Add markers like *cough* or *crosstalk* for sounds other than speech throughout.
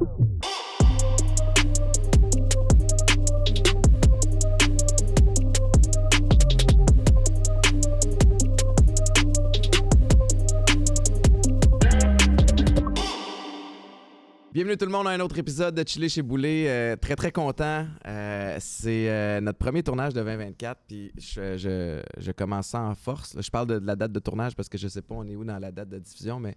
Bienvenue tout le monde à un autre épisode de Chili chez Boulet. Euh, très très content. Euh, c'est euh, notre premier tournage de 2024. Puis je, commence ça en force. Je parle de, de la date de tournage parce que je sais pas on est où dans la date de diffusion, mais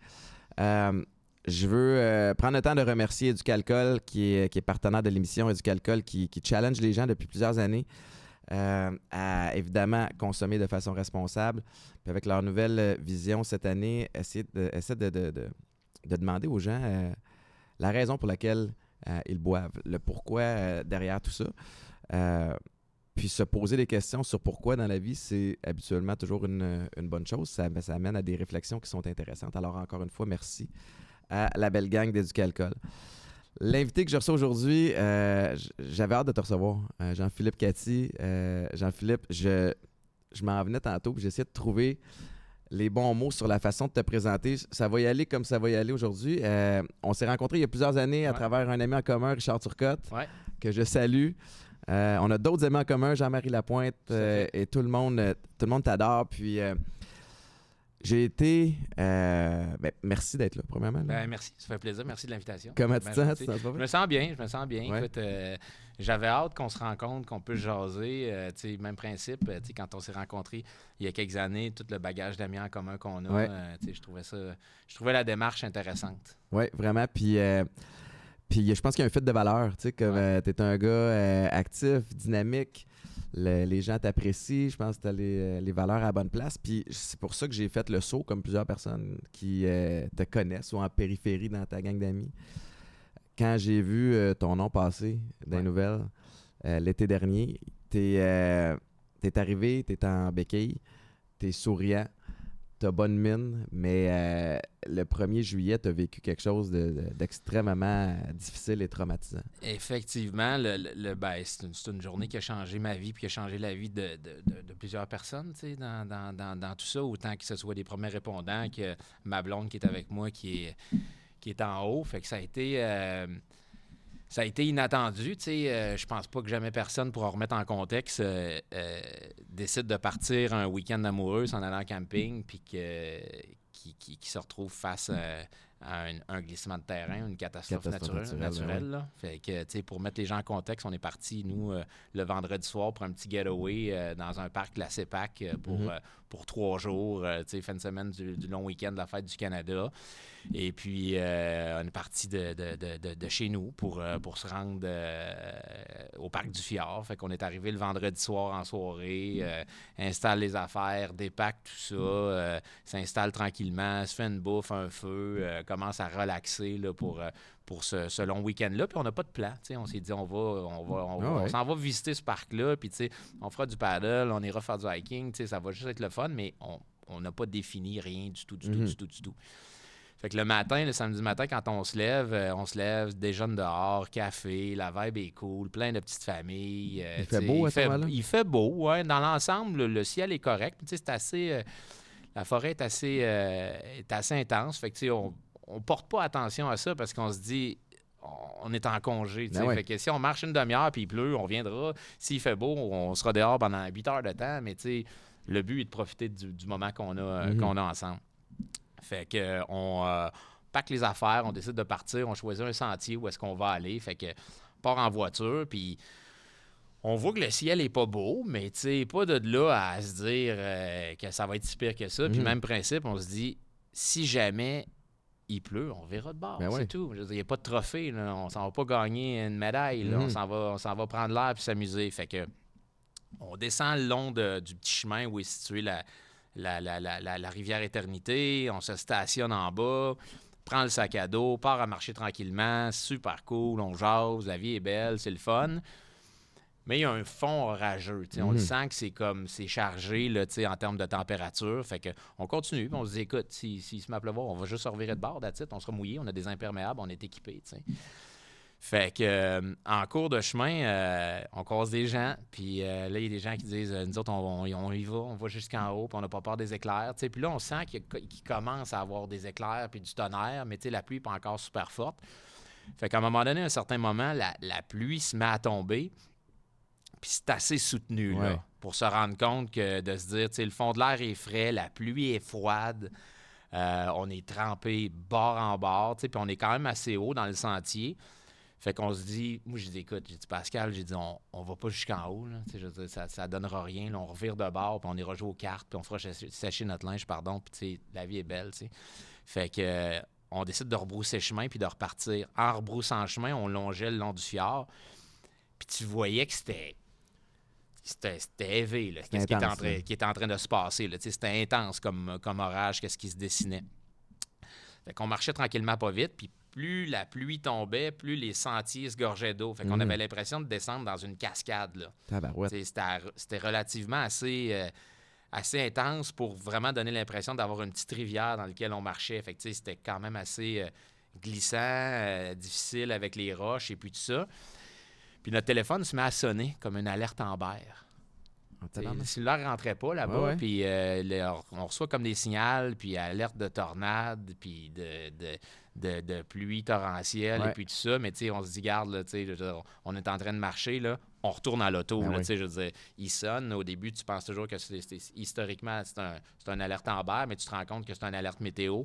je veux euh, prendre le temps de remercier Éducalcool qui est, qui est partenaire de l'émission Éducalcool qui, qui challenge les gens depuis plusieurs années euh, à évidemment consommer de façon responsable. Puis avec leur nouvelle euh, vision cette année, essayer de, de, de- de- de demander aux gens la raison pour laquelle ils boivent, le pourquoi derrière tout ça. Puis se poser des questions sur pourquoi dans la vie, c'est habituellement toujours une, une bonne chose. Ça, ça amène à des réflexions qui sont intéressantes. Alors encore une fois, merci à la belle gang d'Éducalcool. L'invité que je reçois aujourd'hui, euh, j'avais hâte de te recevoir. Euh, Jean-Philippe Cathy. Euh, Jean-Philippe, je, je m'en venais tantôt, puis j'essayais de trouver les bons mots sur la façon de te présenter. Ça va y aller comme ça va y aller aujourd'hui. On s'est rencontrés il y a plusieurs années à Ouais. travers un ami en commun, Richard Turcotte, Ouais. que je salue. On a d'autres amis en commun, Jean-Marie Lapointe, et tout le monde, tout le monde t'adore. Puis j'ai été, euh, ben, merci d'être là, premièrement. là. Ben, merci, ça fait plaisir. Merci de l'invitation. Comment tu te sens? Tu Je me sens bien, je me sens bien. Ouais. Écoute, euh, j'avais hâte qu'on se rencontre, qu'on puisse jaser. euh, tu sais, même principe, tu sais, quand on s'est rencontrés il y a quelques années, tout le bagage d'amis en commun qu'on a, Ouais. tu sais, je trouvais ça, je trouvais la démarche intéressante. Oui, vraiment. Puis, puis je pense qu'il y a un fit de valeur. Tu sais, comme Ouais. tu es un gars actif, dynamique. Le- les gens t'apprécient. Je pense que tu as les, euh, les valeurs à la bonne place. Puis c'est pour ça que j'ai fait le saut, comme plusieurs personnes qui euh, te connaissent ou en périphérie dans ta gang d'amis. Quand j'ai vu euh, ton nom passer dans les nouvelles euh, l'été dernier, tu es, arrivé, tu es en béquille, tu es souriant, tu as bonne mine, mais euh, le 1er juillet, tu as vécu quelque chose de- de- d'extrêmement euh, difficile et traumatisant. Effectivement, le, le- ben, c'est une, journée qui a changé ma vie puis qui a changé la vie de, de- de- de plusieurs personnes dans, dans- dans- dans tout ça, autant que ce soit des premiers répondants que ma blonde qui est avec moi qui est, qui est en haut. Fait que ça a été. euh, ça a été inattendu, tu sais. euh, je pense pas que jamais personne, pour en remettre en contexte, euh, euh, décide de partir un week-end amoureux en allant en camping, puis qui, qui- qui se retrouve face à un, un glissement de terrain, une catastrophe, Catastrophe naturelle. naturelle, là. Fait que, tu sais, pour mettre les gens en contexte, on est parti, nous, le vendredi soir pour un petit getaway dans un parc, la CEPAC, euh, pour, Mhm. euh, pour trois jours, euh, tu sais, fin de semaine du, du long week-end de la fête du Canada. Et puis, euh, on est parti de, de- de- de- chez nous pour, euh, pour se rendre au parc du Fjord. Fait qu'on est arrivé le vendredi soir en soirée, euh, installe les affaires, dépack tout ça, euh, s'installe tranquillement, se fait une bouffe, un feu, commence à relaxer là, pour, pour ce, ce long week-end-là. Puis on n'a pas de plan. On s'est dit, on va, on va, on, Ah ouais. on s'en va visiter ce parc-là. Puis, on fera du paddle, on ira faire du hiking. Ça va juste être le fun, mais on on n'a pas défini rien du tout, du tout, Mhm. du tout, du tout. Fait que le matin, le samedi matin, quand on se lève, euh, on se lève, déjeune dehors, café, la vibe est cool, plein de petites familles. euh, Il fait beau à il fait, il fait beau, ouais. Dans l'ensemble, le, le ciel est correct. C'est assez. euh, la forêt est assez, est assez intense. Fait que, tu sais, on, on porte pas attention à ça parce qu'on se dit. On est en congé. Ben. Fait que si on marche une demi-heure puis il pleut, on reviendra. S'il fait beau, on sera dehors pendant 8 heures de temps. Mais le but est de profiter du, du moment qu'on a, euh, Mhm. qu'on a ensemble. Fait que on euh, pack les affaires, on décide de partir, on choisit un sentier où est-ce qu'on va aller. Fait que on part en voiture, puis on voit que le ciel est pas beau, mais tu pas de là à se dire euh, que ça va être si pire que ça. Puis Mhm. même principe, on se dit, si jamais il pleut, on verra de bord, Ben c'est ouais. tout. Il n'y a pas de trophée, là. on s'en va pas gagner une médaille, là. Mhm. on s'en va, on va prendre l'air puis s'amuser. Fait que on descend le long de- du petit chemin où est située la, la, la- la- la- la rivière Éternité, on se stationne en bas, prend le sac à dos, part à marcher tranquillement, super cool, on jase, la vie est belle, c'est le fun. Mais il y a un fond orageux. On le Mhm. sent que c'est comme c'est chargé là, en termes de température. Fait que on continue, on se dit écoute, s'il si, se met à pleuvoir, on va juste revirer de bord, it, on sera mouillé, on a des imperméables, on est équipé. Fait que euh, en cours de chemin, euh, on croise des gens, puis euh, là, il y a des gens qui disent Nous autres, on, on- on y va, on va jusqu'en haut, puis on n'a pas peur des éclairs. Puis là, on sent qu'il, commence à avoir des éclairs puis du tonnerre, mais la pluie n'est pas encore super forte. Fait qu'à un moment donné, à un certain moment, la, la pluie se met à tomber. Puis c'est assez soutenu, Ouais. là, pour se rendre compte que de se dire, tu sais, le fond de l'air est frais, la pluie est froide, euh, on est trempé bord en bord, tu sais, puis on est quand même assez haut dans le sentier. Fait qu'on se dit, moi je dis, écoute, j'ai dit, Pascal, j'ai dit, on, on va pas jusqu'en haut, là, je dire, ça, ça donnera rien, là, on revire de bord, puis on ira jouer aux cartes, puis on fera sécher, notre linge, pardon, puis tu sais, la vie est belle, tu sais. Fait que, euh, on décide de rebrousser chemin, puis de repartir. En rebroussant chemin, on longeait le long du fjord, puis tu voyais que c'était c'était élevé, là, qu'est-ce qui, était en train- qui était en train de se passer. C'était intense comme, comme orage, qu'est-ce qui se dessinait. Fait qu'on marchait tranquillement pas vite, puis plus la pluie tombait, plus les sentiers se gorgeaient d'eau. Fait qu'on Mhm. avait l'impression de descendre dans une cascade. C'était c'était relativement assez, euh, assez intense pour vraiment donner l'impression d'avoir une petite rivière dans laquelle on marchait. Fait C'était quand même assez euh, glissant, euh, difficile avec les roches et puis tout ça. Puis notre téléphone se met à sonner comme une alerte T'sais, tabarnak. Le cellulaire rentrait pas là-bas, Ouais, ouais. puis euh, le- on reçoit comme des signaux, puis alerte de tornade, puis de, de, de- de pluie torrentielle, Ouais. et puis tout ça. Mais tu sais, on se dit, garde, là, je on est en train de marcher, là, on retourne à l'auto. Ben oui. tu sais, je veux dire, il sonne. Au début, tu penses toujours que c'est, historiquement, c'est un, un alerte Amber, mais tu te rends compte que c'est un alerte météo.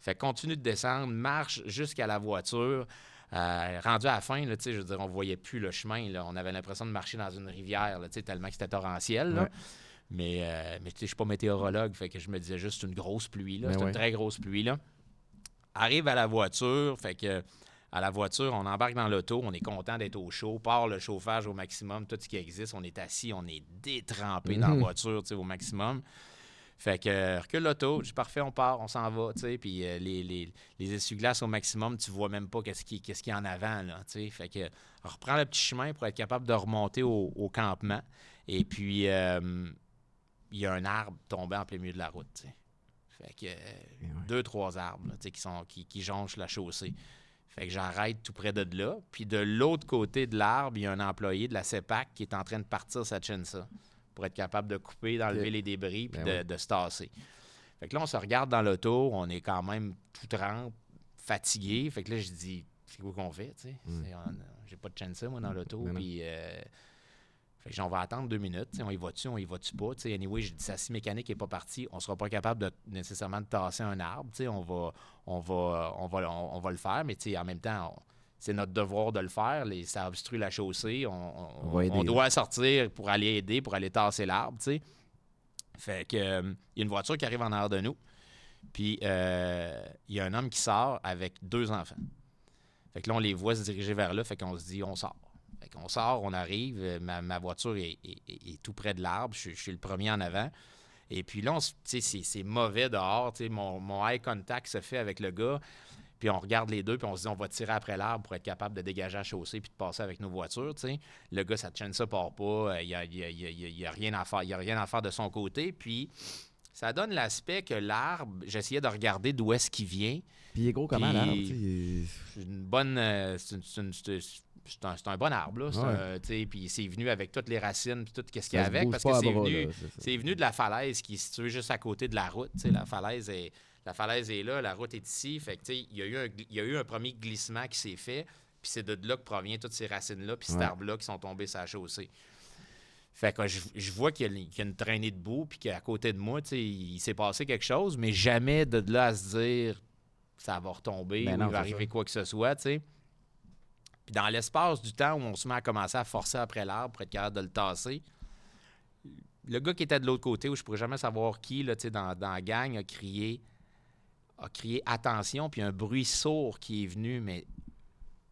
Fait que continue de descendre, marche jusqu'à la voiture. Euh, rendu à la fin, là, je veux dire, on voyait plus le chemin. Là. On avait l'impression de marcher dans une rivière, là, tellement que c'était torrentiel. là. Ouais. Mais, euh, mais je suis pas météorologue, fait que je me disais juste une grosse pluie. Là. Ben C'est ouais. une très grosse pluie. Là. Arrive à la voiture, fait que à la voiture, on embarque dans l'auto, on est content d'être au chaud, part le chauffage au maximum, tout ce qui existe, on est assis, on est détrempé dans la Mhm. voiture, au maximum. Fait que euh, recule l'auto, je dis parfait, on part, on s'en va, tu sais, puis euh, les, les, les essuie-glaces au maximum, tu vois même pas qu'est-ce qui, qu'est-ce qu'il y a en avant, là, tu sais. Fait que on reprend le petit chemin pour être capable de remonter au, au campement. Et puis, euh, il y a un arbre tombé en plein milieu de la route, tu sais. Fait que euh, ouais. deux, trois arbres, là, tu sais, qui, sont, qui, qui jonchent la chaussée. Fait que j'arrête tout près de là. Puis de l'autre côté de l'arbre, il y a un employé de la CEPAC qui est en train de partir sa chensa pour être capable de couper, d'enlever les débris puis Ben de, oui. de se tasser. Fait que là, on se regarde dans l'auto, on est quand même tout trempe, fatigué. Fait que là, je dis, c'est quoi qu'on fait, tu sais? Mm. On- J'ai pas de chensa, moi, dans l'auto. Ben. Puis, euh, fait que j'en vais attendre deux minutes. On y va-tu, on y va-tu pas? Tu sais, anyway, j'ai dit, sa scie mécanique n'est pas partie. On sera pas capable de, nécessairement de tasser un arbre. tu sais, On va, on, va, on, va, on, on va le faire, mais tu sais, en même temps, on- c'est notre devoir de le faire. Les, ça obstrue la chaussée. On, on- On va aider, on là. doit sortir pour aller aider, pour aller tasser l'arbre. tu sais. Fait que, euh, il y a une voiture qui arrive en arrière de nous. Puis, euh, il y a un homme qui sort avec deux enfants. Fait que là, on les voit se diriger vers là. Fait qu'on se dit, on sort. Fait qu'on sort, on arrive. Ma, ma voiture est, est- est- est tout près de l'arbre. Je, suis- je suis le premier en avant. Et puis là, c'est, mauvais dehors. Mon, mon eye contact se fait avec le gars. Puis on regarde les deux, puis on se dit, on va tirer après l'arbre pour être capable de dégager la chaussée puis de passer avec nos voitures. Le gars, ça chaîne ça part pas. Il n'y a, y a- y rien à faire. Il a rien à faire de son côté. Puis ça donne l'aspect que l'arbre, j'essayais de regarder d'où est-ce qu'il vient. Puis il est gros comment, l'arbre? est- C'est une bonne. euh, c'est une- c'est une- c'est- c'est un, c'est un bon arbre, là. Ouais. Puis c'est venu avec toutes les racines, puis tout ce qu'il y ça a se avec, bouge parce que c'est venu, venu de la falaise qui est située juste à côté de la route. La falaise est, la falaise est là, la route est ici. Fait que, tu sais, il y, a eu un gl- il y a eu un premier glissement qui s'est fait, puis c'est de là que provient toutes ces racines-là, puis cet arbre-là qui sont tombés sur la chaussée. Fait que je, je vois qu'il y, a- qu'il y a une traînée de boue, puis qu'à côté de moi, tu sais, il s'est passé quelque chose, mais jamais de là à se dire ça va retomber, Ben ou il va arriver ça. quoi que ce soit, tu sais. Puis dans l'espace du temps où on se met à commencer à forcer après l'arbre pour être capable de le tasser, le gars qui était de l'autre côté, où je pourrais jamais savoir qui, là, tu sais, dans, dans la gang, a crié, a crié attention, puis un bruit sourd qui est venu, mais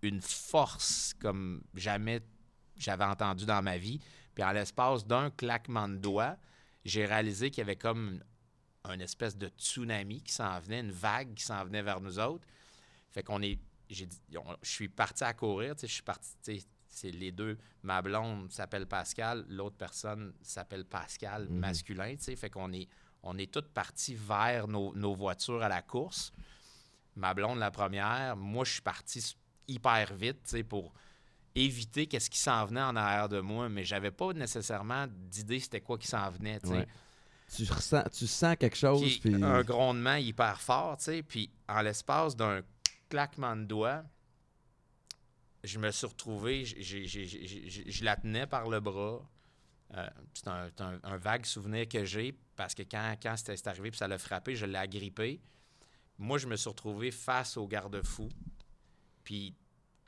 une force comme jamais j'avais entendu dans ma vie. Puis en l'espace d'un claquement de doigts, j'ai réalisé qu'il y avait comme un espèce de tsunami qui s'en venait, une vague qui s'en venait vers nous autres. Fait qu'on est. J'ai je suis parti à courir, tu sais, je suis parti. tu sais, C'est les deux. Ma blonde s'appelle Pascal, l'autre personne s'appelle Pascal, Mhm. masculin, tu sais. Fait qu'on est, on est tous partis vers nos, nos voitures à la course. Ma blonde, la première. Moi, je suis parti hyper vite, pour éviter qu'est-ce qui s'en venait en arrière de moi, mais j'avais pas nécessairement d'idée c'était quoi qui s'en venait, tu sais. Ouais. Tu, ressens, tu sens quelque chose, Qui- puis... Un grondement hyper fort, puis en l'espace d'un claquement de doigts, je me suis retrouvé, je la tenais par le bras. Euh, c'est un, c'est un- un vague souvenir que j'ai parce que quand, quand c'était c'est arrivé puis ça l'a frappé, je l'ai agrippé. Moi, je me suis retrouvé face au garde-fou. Puis,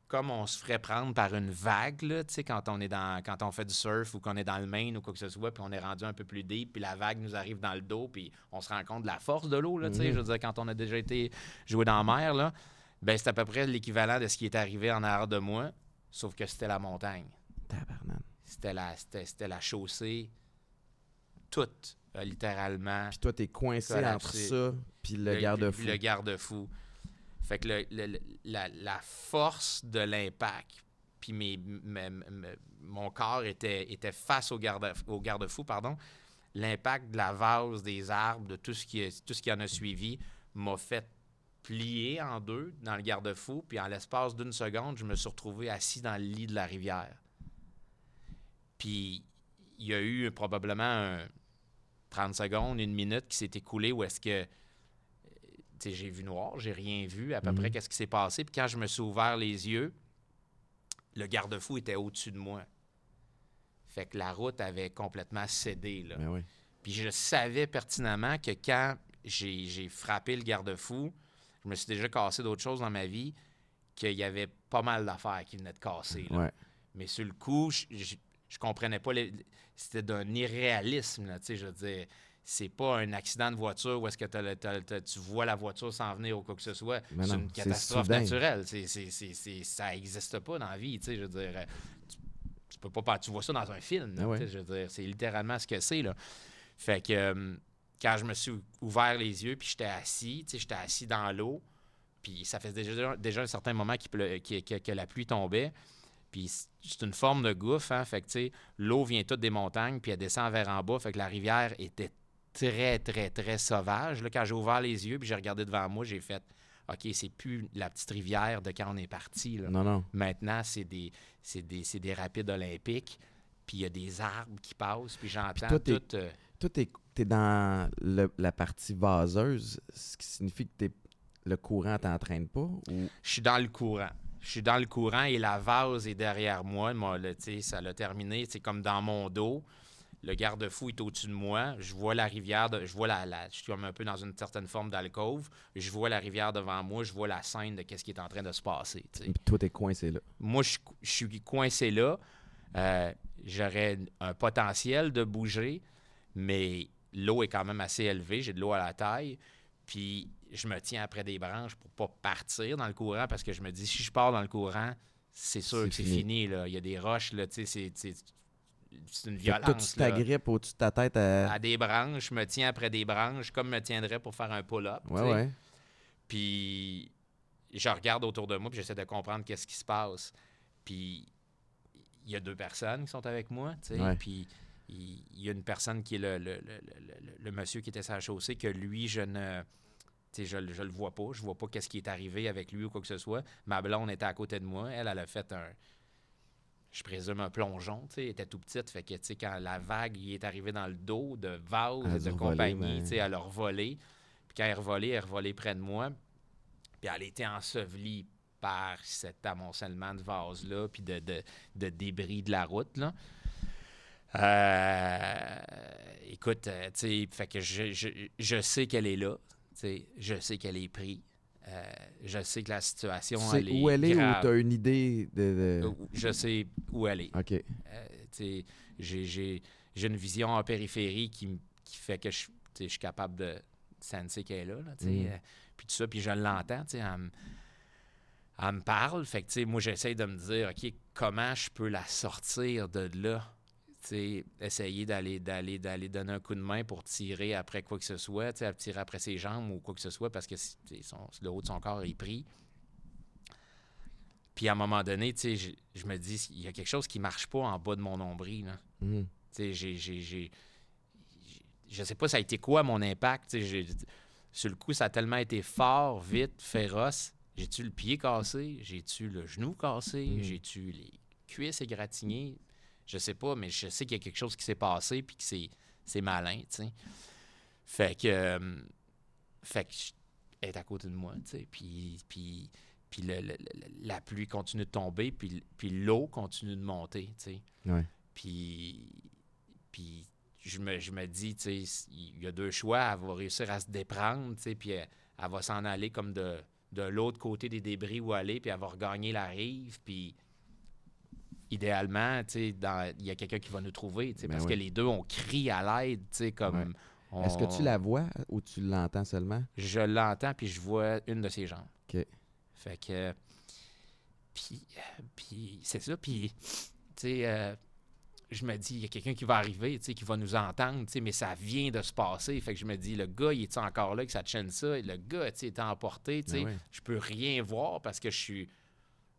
comme on se ferait prendre par une vague, là, tu sais, quand on est dans, quand on fait du surf ou qu'on est dans le Maine ou quoi que ce soit, puis on est rendu un peu plus deep, puis la vague nous arrive dans le dos, puis on se rend compte de la force de l'eau, là, tu sais, Mhm. je veux dire, quand on a déjà été joué dans la mer, là, ben c'est à peu près l'équivalent de ce qui est arrivé en arrière de moi, sauf que c'était la montagne. Tabarnak. C'était la, c'était, c'était la chaussée toute, euh, littéralement. Puis toi, t'es coincé entre ça puis le puis garde-fou. Le garde-fou. Fait que le- le- le- la, la force de l'impact, puis mes, mes- mes- mon corps était, était face au garde- au garde-fou, pardon. L'impact de la vase, des arbres, de tout ce qui, tout ce qui en a suivi, m'a fait plier en deux dans le garde-fou, puis en l'espace d'une seconde, je me suis retrouvé assis dans le lit de la rivière. Puis il y a eu probablement un 30 secondes, une minute qui s'est écoulée où est-ce que tu sais, j'ai vu noir, j'ai rien vu à peu Mhm. près qu'est-ce qui s'est passé. Puis quand je me suis ouvert les yeux, le garde-fou était au-dessus de moi. Fait que la route avait complètement cédé. Là. Ben oui. Puis je savais pertinemment que quand j'ai j'ai frappé le garde-fou, je me suis déjà cassé d'autres choses dans ma vie, qu'il y avait pas mal d'affaires qui venaient de casser. là. Ouais. Mais sur le coup, je, comprenais pas. les- C'était d'un irréalisme, là, tu sais, je veux dire. C'est pas un accident de voiture où est-ce que t'as le- t'as- t'as- tu vois la voiture s'en venir ou quoi que ce soit. Mais C'est non, une catastrophe naturelle. C'est, c'est, ça n'existe pas dans la vie, tu sais, je veux dire. Tu, tu peux pas, tu vois ça dans un film, là, Ah ouais. tu sais, je veux dire. C'est littéralement ce que c'est, là. Fait que euh, quand je me suis ouvert les yeux, puis j'étais assis, tu sais, j'étais assis dans l'eau, puis ça faisait déjà, déjà un certain moment qu'il pleu- que, que- que la pluie tombait. Puis c'est une forme de gouffre, hein, fait que tu sais, l'eau vient toute des montagnes, puis elle descend vers en bas, fait que la rivière était très, très, très sauvage. Là, quand j'ai ouvert les yeux, puis j'ai regardé devant moi, j'ai fait, OK, c'est plus la petite rivière de quand on est parti, là. Non, non. Maintenant, c'est des, c'est des, c'est des rapides olympiques, puis il y a des arbres qui passent, puis j'entends toi, t'es- tout... euh, Toi, t'es es dans le- la partie vaseuse, ce qui signifie que t'es- le courant t'entraîne pas ou? Je suis dans le courant. Je suis dans le courant et la vase est derrière moi. Moi, là, ça l'a terminé. C'est comme dans mon dos. Le garde-fou est au-dessus de moi. Je vois la rivière. de- je vois la, la- Je suis comme un peu dans une certaine forme d'alcôve. Je vois la rivière devant moi. Je vois la scène de qu'est-ce qui est en train de se passer. tu sais. puis toi, t'es coincé là. Moi, je, suis cou- je suis coincé là. Euh, J'aurais un potentiel de bouger, mais l'eau est quand même assez élevée. J'ai de l'eau à la taille. Puis je me tiens après des branches pour pas partir dans le courant parce que je me dis, si je pars dans le courant, c'est sûr que c'est fini. fini. là. Il y a des roches, là, tu sais, c'est- une tu violence. là. t'agrippes au-dessus de ta tête à. À des branches, je me tiens après des branches comme me tiendrais pour faire un pull-up. tu Ouais, ouais. Puis je regarde autour de moi, puis j'essaie de comprendre qu'est-ce qui se passe. Puis il y a deux personnes qui sont avec moi, tu sais. Ouais. Puis il il y a une personne qui est le, le, monsieur qui était sur la chaussée, que lui, je ne. je, le- je le vois pas. Je vois pas qu'est-ce qui est arrivé avec lui ou quoi que ce soit. Ma blonde était à côté de moi. Elle, elle a fait un. Je présume un plongeon, tu sais. Était tout petite. Fait que, tu sais, quand la vague y est arrivée dans le dos de vase a de compagnie, mais- tu sais, elle a revolé. Puis quand elle revolée, elle revolée près de moi. Puis elle était ensevelie par cet amoncellement de vases-là, puis de, de- de débris de la route, là. Euh, écoute, euh, tu fait que je, je, je sais qu'elle est là, tu je sais qu'elle est prise, Euh, je sais que la Tu situation, sais elle est où elle est grave. ou t'as une idée de. de- Je sais où elle est. Ok. Euh, tu j'ai, j'ai- j'ai une vision en périphérie qui, qui fait que je, tu je suis capable de sentir qu'elle est là. là, tu Mhm. euh, puis tout ça, puis je l'entends. tu Elle, me- elle me parle. Fait que, tu moi, j'essaie de me dire, OK, comment je peux la sortir de là? Essayer d'aller, d'aller, d'aller donner un coup de main pour tirer après quoi que ce soit, tirer après ses jambes ou quoi que ce soit parce que son- le haut de son corps est pris. Puis à un moment donné, je, je me dis, il y a quelque chose qui marche pas en bas de mon nombril. Là. Tu sais, j'ai, j'ai, j'ai- j'ai- je sais pas ça a été quoi mon impact. sur le coup, ça a tellement été fort, vite, féroce. J'ai-tu le pied cassé? J'ai-tu le genou cassé? Mm. J'ai-tu les cuisses égratignées? Je sais pas, mais je sais qu'il y a quelque chose qui s'est passé puis que c'est, c'est malin, tu sais. Fait que... euh, fait que je- elle est à côté de moi, tu sais. Puis, puis, puis le- le- le- la pluie continue de tomber, puis, puis l'eau continue de monter, tu sais. Ouais. Puis, puis je, me, je me dis, tu sais, il y a deux choix. Elle va réussir à se déprendre, tu sais, puis elle, elle va s'en aller comme de, de l'autre côté des débris où aller, puis elle va regagner la rive, puis idéalement, sais, il y a quelqu'un qui va nous trouver, sais, Ben parce oui. que les deux, on crie à l'aide, tu sais, comme... Ouais. on- Est-ce que tu la vois ou tu l'entends seulement? Je l'entends, puis je vois une de ses jambes. OK. Fait que... Puis, puis c'est ça, puis, tu sais... euh, je me dis, il y a quelqu'un qui va arriver, tu sais, qui va nous entendre, tu sais, mais ça vient de se passer. Fait que je me dis, le gars, il est encore là, que ça chaîne ça? Et le gars, tu sais, est emporté, tu sais. Ben ouais. Je peux rien voir parce que je suis,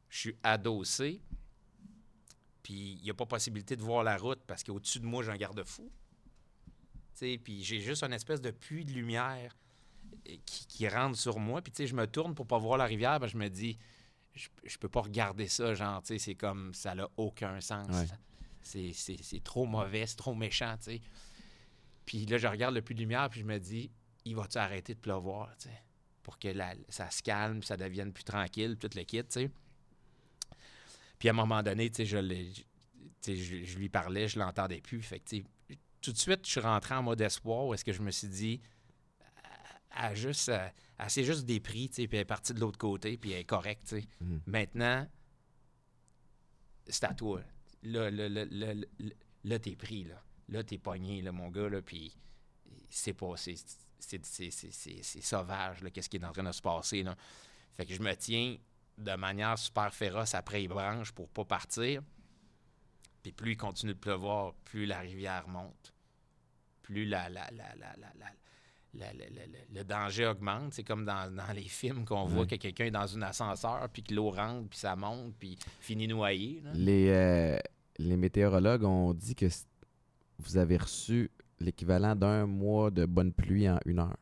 je suis adossé. Puis il n'y a pas possibilité de voir la route parce qu'au-dessus de moi, j'ai un garde-fou. Puis j'ai juste une espèce de puits de lumière euh, qui, qui rentre sur moi. Puis je me tourne pour pas voir la rivière. que je me dis, je, je peux pas regarder ça. Genre, c'est comme, ça n'a aucun sens. Ouais. C'est- trop mauvais, c'est trop méchant, tu sais. Puis là, je regarde le puits de lumière, puis je me dis, il va-tu arrêter de pleuvoir, tu sais, pour que la- ça se calme, ça devienne plus tranquille, tout le kit, tu sais. Puis à un moment donné, tu sais, je, je, je lui parlais, je l'entendais plus. Fait que, tu sais, tout de suite, je suis rentré en mode espoir, où est-ce que je me suis dit, a juste, elle, s'est juste dépris, tu sais, puis elle est partie de l'autre côté, puis elle est correcte, tu sais. Mhm. Maintenant, c'est à toi. Là, là, là, là, là, là, t'es pris, là. Là, t'es pogné, là, mon gars, là, puis c'est pas... C'est, c'est, c'est, c'est, c'est- c'est sauvage, là, qu'est-ce qui est en train de se passer, là. Fait que je me tiens de manière super féroce après les branches pour pas partir. Puis plus il continue de pleuvoir, plus la rivière monte. Plus la, la, la, la, la, la- la- la- la- la- le danger augmente. C'est comme dans, dans les films qu'on voit Ouais. que quelqu'un est dans un ascenseur, puis que l'eau rentre, puis ça monte, puis finit noyé. là. Les, euh, les météorologues ont dit que vous avez reçu l'équivalent d'un mois de bonne pluie en une heure.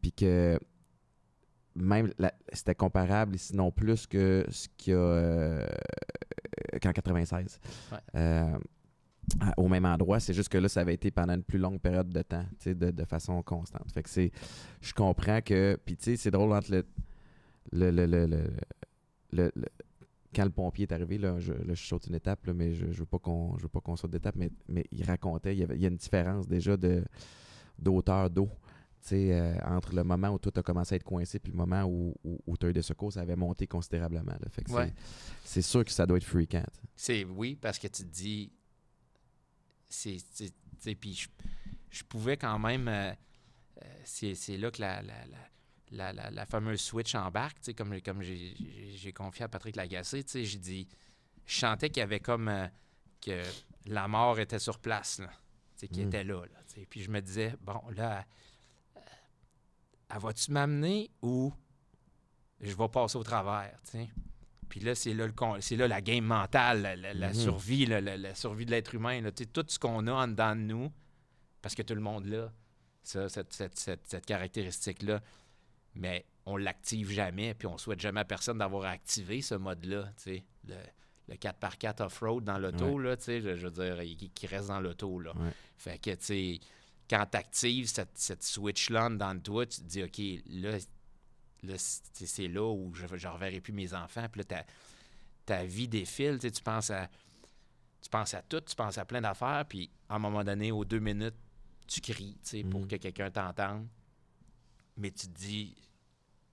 Puis que même c'était comparable, sinon plus que ce qu'il y a euh, qu'en 96. Ouais. Euh, au même endroit, c'est juste que là, ça avait été pendant une plus longue période de temps, de, de façon constante. Fait que c'est. Je comprends que. Puis tu sais, c'est drôle entre le. le, le, le, le- le- le- quand le pompier est arrivé, là, je, là, je saute une étape, là, mais je, je veux pas qu'on je veux pas qu'on saute d'étape, mais, mais il racontait, il y, avait, il y a une différence déjà de d'auteur d'eau. Euh, entre le moment où tout a commencé à être coincé puis le moment où, où, tu as eu des secours, ça avait monté considérablement. là. Fait que c'est- Ouais. c'est sûr que ça doit être sais. C'est oui, parce que tu te dis. C'est. Puis je, je pouvais quand même. euh, euh, c'est là que la, la, la, la, la- fameuse switch embarque, comme, comme j'ai- confié à Patrick Lagacé. J'ai dit. Je sentais qu'il y avait comme. euh, que la mort était sur place, là. Qu'il Mm. était là. là. Puis je me disais, bon, là. Elle va-tu m'amener ou je vais passer au travers, tu sais? Puis là, c'est là, le là la game mentale, la, la- la Mhm. survie, la, survie de l'être humain. là. Tu sais, tout ce qu'on a en dedans de nous, parce que tout le monde l'a, ça, cette, cette- cette- cette caractéristique-là. Mais on l'active jamais, puis on souhaite jamais à personne d'avoir activé ce mode-là. tu sais. Le, le 4x4 off-road dans l'auto, là, tu sais, je, je veux dire, qui reste dans l'auto. là. Ouais. Fait que, tu sais, quand tu actives cette, cette switch-là de toi, tu te dis, OK, là, là c'est là où je ne reverrai plus mes enfants. Puis là, ta, ta vie défile, tu sais, tu penses à tu penses à tout, tu penses à plein d'affaires, puis à un moment donné, aux deux minutes, tu cries, tu sais, pour Mhm. que quelqu'un t'entende. Mais tu te dis, il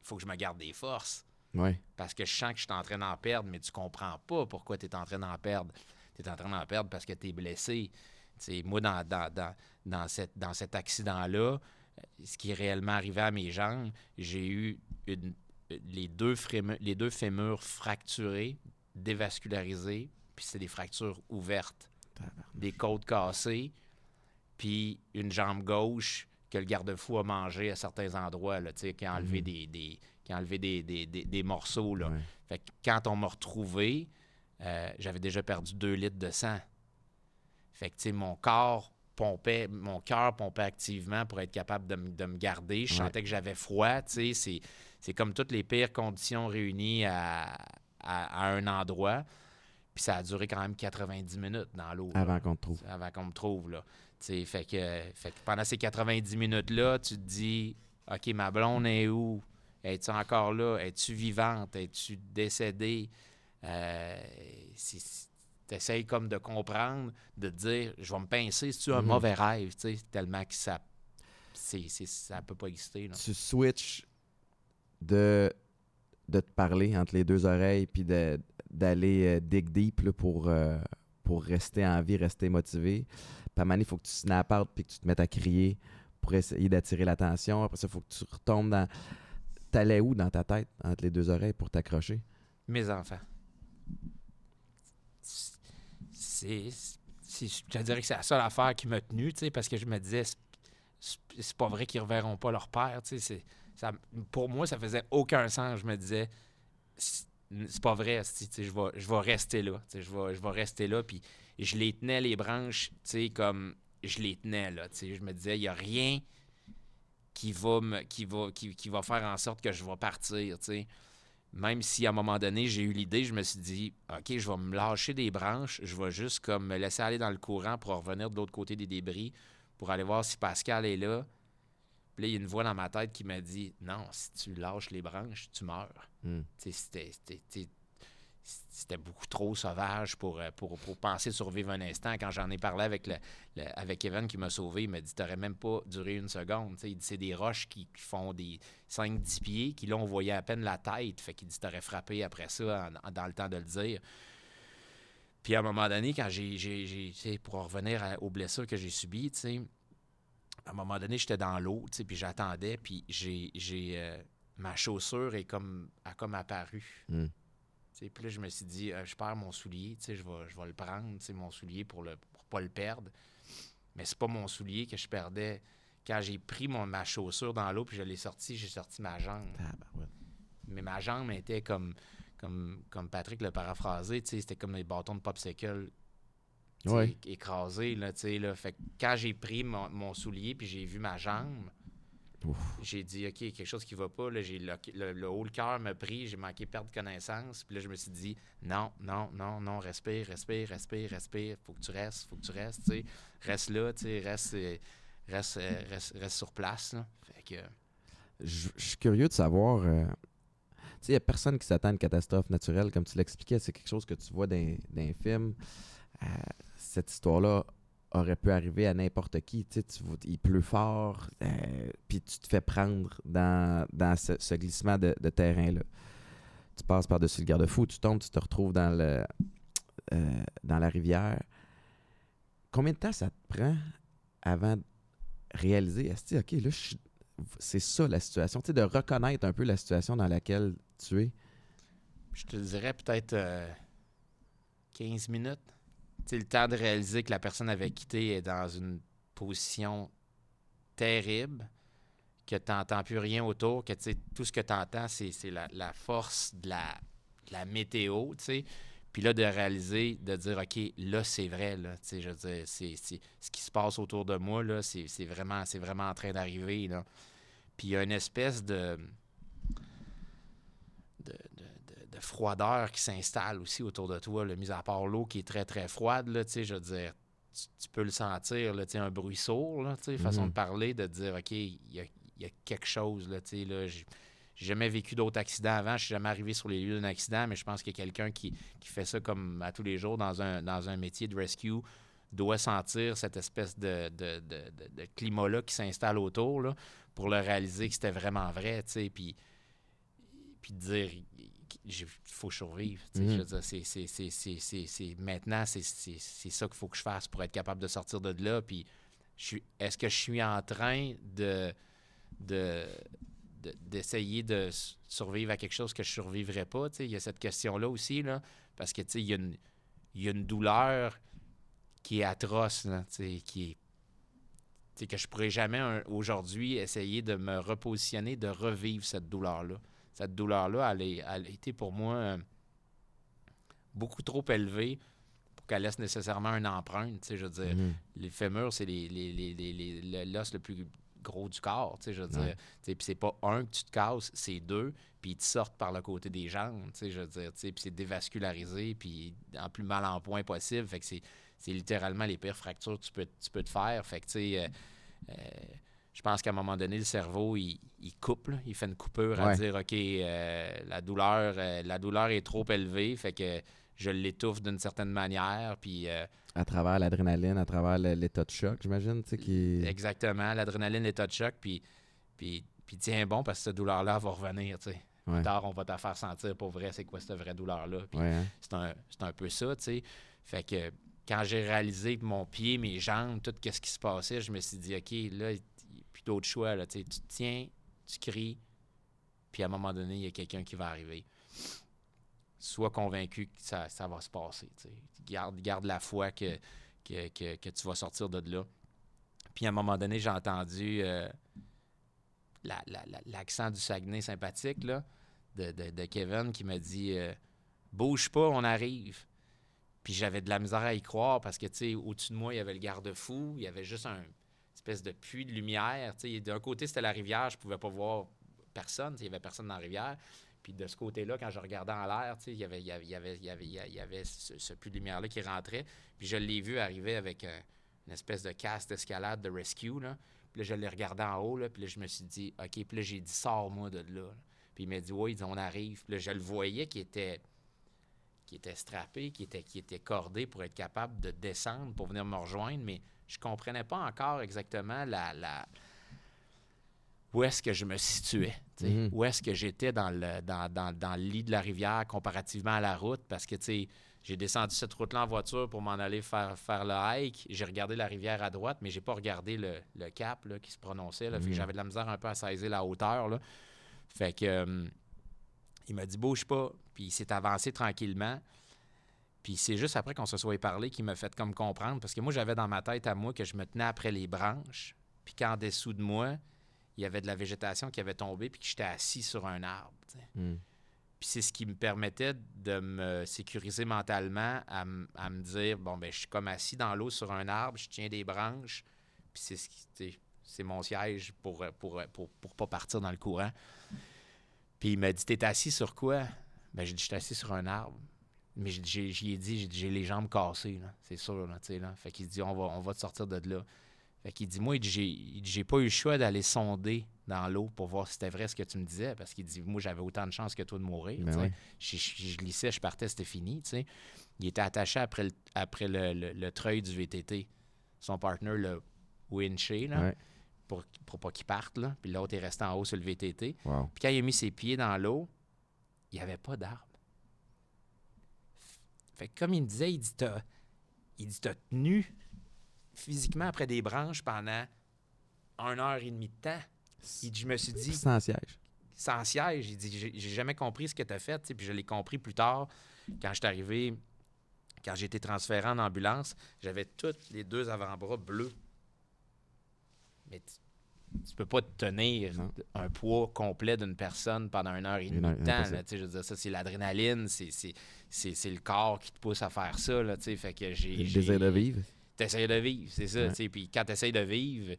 faut que je me garde des forces. Ouais. Parce que je sens que je suis en train d'en perdre, mais tu comprends pas pourquoi tu es en train d'en perdre. Tu es en train d'en perdre parce que tu es blessé. Moi, dans, dans, dans, dans, cette, dans cet accident-là, euh, ce qui est réellement arrivé à mes jambes, j'ai eu une- les, deux frému- les deux fémurs fracturés, dévascularisés, puis c'est des fractures ouvertes, des côtes cassées, puis une jambe gauche que le garde-fou a mangé à certains endroits, là, tu sais, qui a enlevé Mhm. des, des- qui a enlevé des, des- des- des morceaux. Là. Ouais. Fait que quand on m'a retrouvé, euh, j'avais déjà perdu 2 litres de sang. Fait que, tu sais, mon corps pompait, mon cœur pompait activement pour être capable de, me- de me garder. Je Ouais. sentais que j'avais froid, tu sais. C'est, c'est comme toutes les pires conditions réunies à, à- à un endroit. Puis ça a duré quand même 90 minutes dans l'eau. Avant qu'on te trouve. avant qu'on me trouve. Là. Tu sais, Fait que, fait que pendant ces 90 minutes-là, tu te dis OK, ma blonde est où? Es-tu encore là? Es-tu vivante? Es-tu décédée? Euh, tu comme de comprendre, de te dire, je vais me pincer, c'est-tu un Mhm. mauvais rêve, tu sais, tellement que ça c'est, ça peut pas exister. là. Tu switches de, de te parler entre les deux oreilles puis de- d'aller euh, dig deep là, pour, euh, pour rester en vie, rester motivé. Puis à un il faut que tu snap out puis que tu te mettes à crier pour essayer d'attirer l'attention. Après ça, il faut que tu retombes dans. T'allais où dans ta tête entre les deux oreilles pour t'accrocher? Mes enfants. C'est. Je que c'est la seule affaire qui m'a tenu, parce que je me disais, c'est- pas vrai qu'ils reverront pas leur père, Pour moi, ça faisait aucun sens. Je me disais, c'est pas vrai, je vais, rester là, je vais, rester là, puis je les tenais, les branches, comme je les tenais, là. Je me disais, il y a rien qui va, me, qui, va, qui, qui va faire en sorte que je vais partir, même si à un moment donné, j'ai eu l'idée, je me suis dit, OK, je vais me lâcher des branches, je vais juste comme me laisser aller dans le courant pour revenir de l'autre côté des débris, pour aller voir si Pascal est là. Puis là, il y a une voix dans ma tête qui m'a dit, non, si tu lâches les branches, tu meurs. Hmm. Tu sais, C'était c'était- beaucoup trop sauvage pour, euh, pour, pour penser survivre un instant. Quand j'en ai parlé avec, le, avec Evan qui m'a sauvé, il m'a dit T'aurais même pas duré une seconde. Il dit, C'est des roches qui, qui font des 5-10 pieds, qui là, on voyait à peine la tête. Fait qu'il dit T'aurais frappé après ça dans le temps de le dire. Puis à un moment donné, quand j'ai. pour en revenir aux blessures que j'ai subies, à un moment donné, j'étais dans l'eau, puis j'attendais, puis j'ai. j'ai, euh, ma chaussure est comme, a comme apparu. Hmm. Puis là, je me suis dit, euh, je perds mon soulier, je vais, je vais le prendre, mon soulier pour ne pour pas le perdre. Mais c'est pas mon soulier que je perdais. Quand j'ai pris mon, ma chaussure dans l'eau puis je l'ai sorti, j'ai sorti ma jambe. Mais ma jambe était comme, comme, comme Patrick l'a paraphrasé, c'était comme des bâtons de popsicle Ouais. écrasés. Là, là. Fait que quand j'ai pris mon, mon soulier puis j'ai vu ma jambe. J'ai dit, OK, quelque chose qui va pas. Là, j'ai le, le- le haut le cœur m'a pris, j'ai manqué perdre connaissance. Puis là, je me suis dit, non, non, non, non, respire, respire, respire, respire. Faut que tu restes, faut que tu restes, tu sais. Reste là, tu sais, reste, euh, reste, euh, reste, reste sur place. là. Fait que, Je je suis curieux de savoir. euh, tu sais, il n'y a personne qui s'attend à une catastrophe naturelle. Comme tu l'expliquais, c'est quelque chose que tu vois dans, dans les films. Euh, cette histoire-là aurait pu arriver à n'importe qui. Tu tu il pleut fort, euh, puis tu te fais prendre dans, dans ce, glissement de, terrain-là. Tu passes par-dessus le garde-fou, tu tombes, tu te retrouves dans, le, euh, dans la rivière. Combien de temps ça te prend avant de réaliser, Esti, OK, là, c'est ça la situation. Tu sais, de reconnaître un peu la situation dans laquelle tu es? je te dirais peut-être euh, 15 minutes. Le temps de réaliser que la personne avec qui t'es est dans une position terrible, que tu n'entends plus rien autour, que tout ce que tu entends, c'est la, la force de la, la météo, tu sais. Puis là, de réaliser, de dire, OK, là, c'est vrai, là, je veux dire, ce qui se passe autour de moi, là, c'est, vraiment, c'est vraiment en train d'arriver. Puis il y a une espèce de froideur qui s'installe aussi autour de toi, là, mis à part l'eau qui est très, très froide, là, tu sais, je veux dire, tu, tu peux le sentir, là, un bruit sourd, là, tu sais, façon Mhm. de parler, de dire, OK, il y a, il y a quelque chose, là, tu sais, là, j'ai jamais vécu d'autres accidents avant, je suis jamais arrivé sur les lieux d'un accident, mais je pense a quelqu'un qui, qui fait ça comme à tous les jours dans un, dans un métier de rescue doit sentir cette espèce de, de, de, de- climat-là qui s'installe autour, là, pour le réaliser que c'était vraiment vrai, tu sais, puis, puis dire, il faut que je survive, Mhm. je c'est- maintenant, c'est ça qu'il faut que je fasse pour être capable de sortir de là, puis est-ce que je suis en train de... de de- d'essayer de, s- survivre à quelque chose que je survivrais pas. Il y a cette question-là aussi, là, parce que il y, a une- il y a une douleur qui est atroce, là, qui est que je pourrais jamais aujourd'hui essayer de me repositionner, de revivre cette douleur-là. Cette douleur-là, elle, est- elle a été pour moi euh, beaucoup trop élevée pour qu'elle laisse nécessairement une empreinte. Je veux dire, Mhm. les fémurs, c'est les, les, les, les- les- le- l'os le plus gros du corps, tu sais, je veux dire. Puis c'est pas un que tu te casses, c'est deux, puis ils te sortent par le côté des jambes, tu sais, je veux dire. tu sais, Puis c'est dévascularisé, puis en plus mal en point possible. Fait que c'est, c'est littéralement les pires fractures que tu peux, tu peux te faire. Fait que, tu sais, euh, euh, je pense qu'à un moment donné, le cerveau, il, coupe, il fait une coupure à Ouais. dire OK, euh, la, douleur, euh, la douleur est trop élevée, fait que je l'étouffe d'une certaine manière. Puis euh, À travers l'adrénaline, à travers l'état de choc, j'imagine, tu sais, qui... exactement, l'adrénaline, l'état de choc, puis, puis, puis tiens bon, parce que cette douleur-là va revenir. tu sais. Ouais. Plus tard, on va te faire sentir pour vrai c'est quoi cette vraie douleur-là. Ouais, hein? c'est un, peu ça, tu sais. Fait que quand j'ai réalisé mon pied, mes jambes, tout ce qui se passait, je me suis dit, OK, là, il n'y a plus d'autre choix. Là, tu tiens, tu cries, puis à un moment donné, il y a quelqu'un qui va arriver. Sois convaincu que ça, ça va se passer. Garde, la foi que, tu vas sortir de là. Puis à un moment donné, j'ai entendu euh, la- la- la- l'accent du Saguenay sympathique de, Kevin qui m'a dit euh, Bouge pas, on arrive. Puis j'avais de la misère à y croire parce que, au-dessus de moi, il y avait le garde-fou, il y avait juste un espèce de puits de lumière. D'un côté, c'était la rivière, je pouvais pas voir personne, il y avait personne dans la rivière. Puis de ce côté-là, quand je regardais en l'air, il y avait, y avait, y avait, y avait, y avait ce, puits de lumière-là qui rentrait. Puis je l'ai vu arriver avec un- une espèce de casse d'escalade de rescue, là. Puis là, je l'ai regardé en haut, là, puis là, je me suis dit, OK, puis là, j'ai dit, sors-moi de là. Puis il m'a dit, oui, on arrive. Puis là, je le voyais qui était, qui était strappé, qui était, qui était cordé pour être capable de descendre, pour venir me rejoindre, mais je comprenais pas encore exactement la, la- où est-ce que je me situais, Mhm. où est-ce que j'étais dans le, dans, dans- dans le lit de la rivière comparativement à la route, parce que, j'ai descendu cette route-là en voiture pour m'en aller faire, faire le hike. J'ai regardé la rivière à droite, mais j'ai pas regardé le, le cap là, qui se prononçait. Là. Fait que Mhm. j'avais de la misère un peu à saisir la hauteur. Là. Fait que euh, il m'a dit bouge pas. Puis il s'est avancé tranquillement. Puis c'est juste après qu'on se soit parlé qu'il m'a fait comme comprendre. Parce que moi, j'avais dans ma tête à moi que je me tenais après les branches. Puis qu'en dessous de moi, il y avait de la végétation qui avait tombé. Puis que j'étais assis sur un arbre. Hmm. Puis c'est ce qui me permettait de me sécuriser mentalement, à, me dire bon, ben, je suis comme assis dans l'eau sur un arbre, je tiens des branches, puis c'est ce qui. C'est mon siège pour, pour, pour, pour pas partir dans le courant. Puis il m'a dit T'es assis sur quoi Ben, j'ai dit Je suis assis sur un arbre. Mais j'y ai dit j'ai dit, J'ai les jambes cassées, c'est sûr. Là, là. Fait qu'il dit on va, on va te sortir de là. Fait qu'il dit Moi, j'ai pas eu le choix d'aller sonder dans l'eau pour voir si c'était vrai ce que tu me disais. Parce qu'il dit Moi, j'avais autant de chances que toi de mourir. Ben je, je- je glissais, je partais, c'était fini. Il était attaché après le, après le, le- le treuil du VTT. Son partner l'a winché là, pour, pour pas qu'il parte. Là. Puis l'autre est resté en haut sur le VTT. Wow. Puis quand il a mis ses pieds dans l'eau, il n'y avait pas d'arbre. Fait que comme il me disait, il dit t'as, il dit t'as tenu physiquement après des branches pendant une heure et demie de temps. Il dit, je me suis dit, Sans siège. sans siège, il dit, j'ai jamais compris ce que tu as fait, puis je l'ai compris plus tard quand je suis arrivé, quand j'ai été transféré en ambulance, j'avais tous les deux avant-bras bleus. Mais tu, peux pas te tenir Non. un poids complet d'une personne pendant une heure et demie de temps. là, je veux dire, ça, c'est l'adrénaline, c'est- c'est c'est- c'est le corps qui te pousse à faire ça. Là, fait que j'ai, Le j'ai- désir de vivre. T'essayes de vivre, c'est ça. Ouais. Puis quand tu essayes de vivre,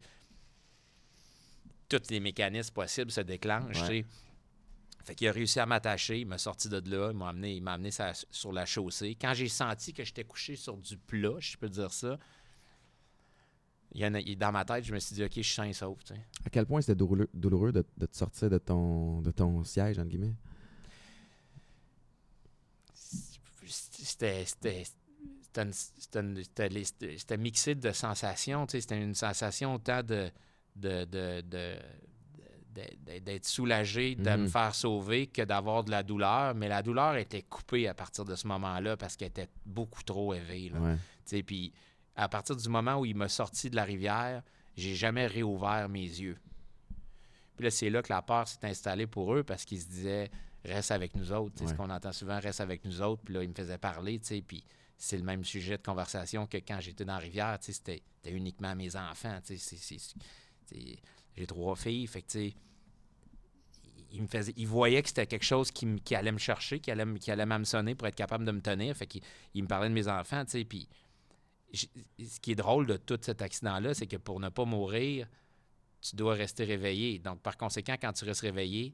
tous les mécanismes possibles se déclenchent. tu sais. Fait qu'il a réussi à m'attacher, il m'a sorti de là, il m'a amené, il m'a amené sur la chaussée. Quand j'ai senti que j'étais couché sur du plat, je peux dire ça, il y en a- il- dans ma tête, je me suis dit, OK, je suis sain et sauf. À quel point c'était douloureux, douloureux de, de te sortir de ton, de ton siège, entre guillemets? C'était. Mixé de sensations. C'était une sensation autant de. de, de, d'être soulagé, de me Mhm. faire sauver que d'avoir de la douleur. Mais la douleur était coupée à partir de ce moment-là parce qu'elle était beaucoup trop élevée. là. Ouais. Puis à partir du moment où il m'a sorti de la rivière, j'ai jamais réouvert mes yeux. Puis là, c'est là que la peur s'est installée pour eux parce qu'ils se disaient reste avec nous autres. Ouais. Ce qu'on entend souvent, reste avec nous autres. Puis là, ils me faisaient parler. tu sais, Puis c'est le même sujet de conversation que quand j'étais dans la rivière. tu sais, C'était uniquement mes enfants. tu sais, c'est- c'est- c'est- J'ai trois filles. Fait que, tu sais, il me faisait, il voyait que c'était quelque chose qui, allait me chercher, qui allait, qui allait m'hameçonner pour être capable de me tenir. Fait qu'il il me parlait de mes enfants, tu sais, puis ce qui est drôle de tout cet accident-là, c'est que pour ne pas mourir, tu dois rester réveillé. Donc, par conséquent, quand tu restes réveillé,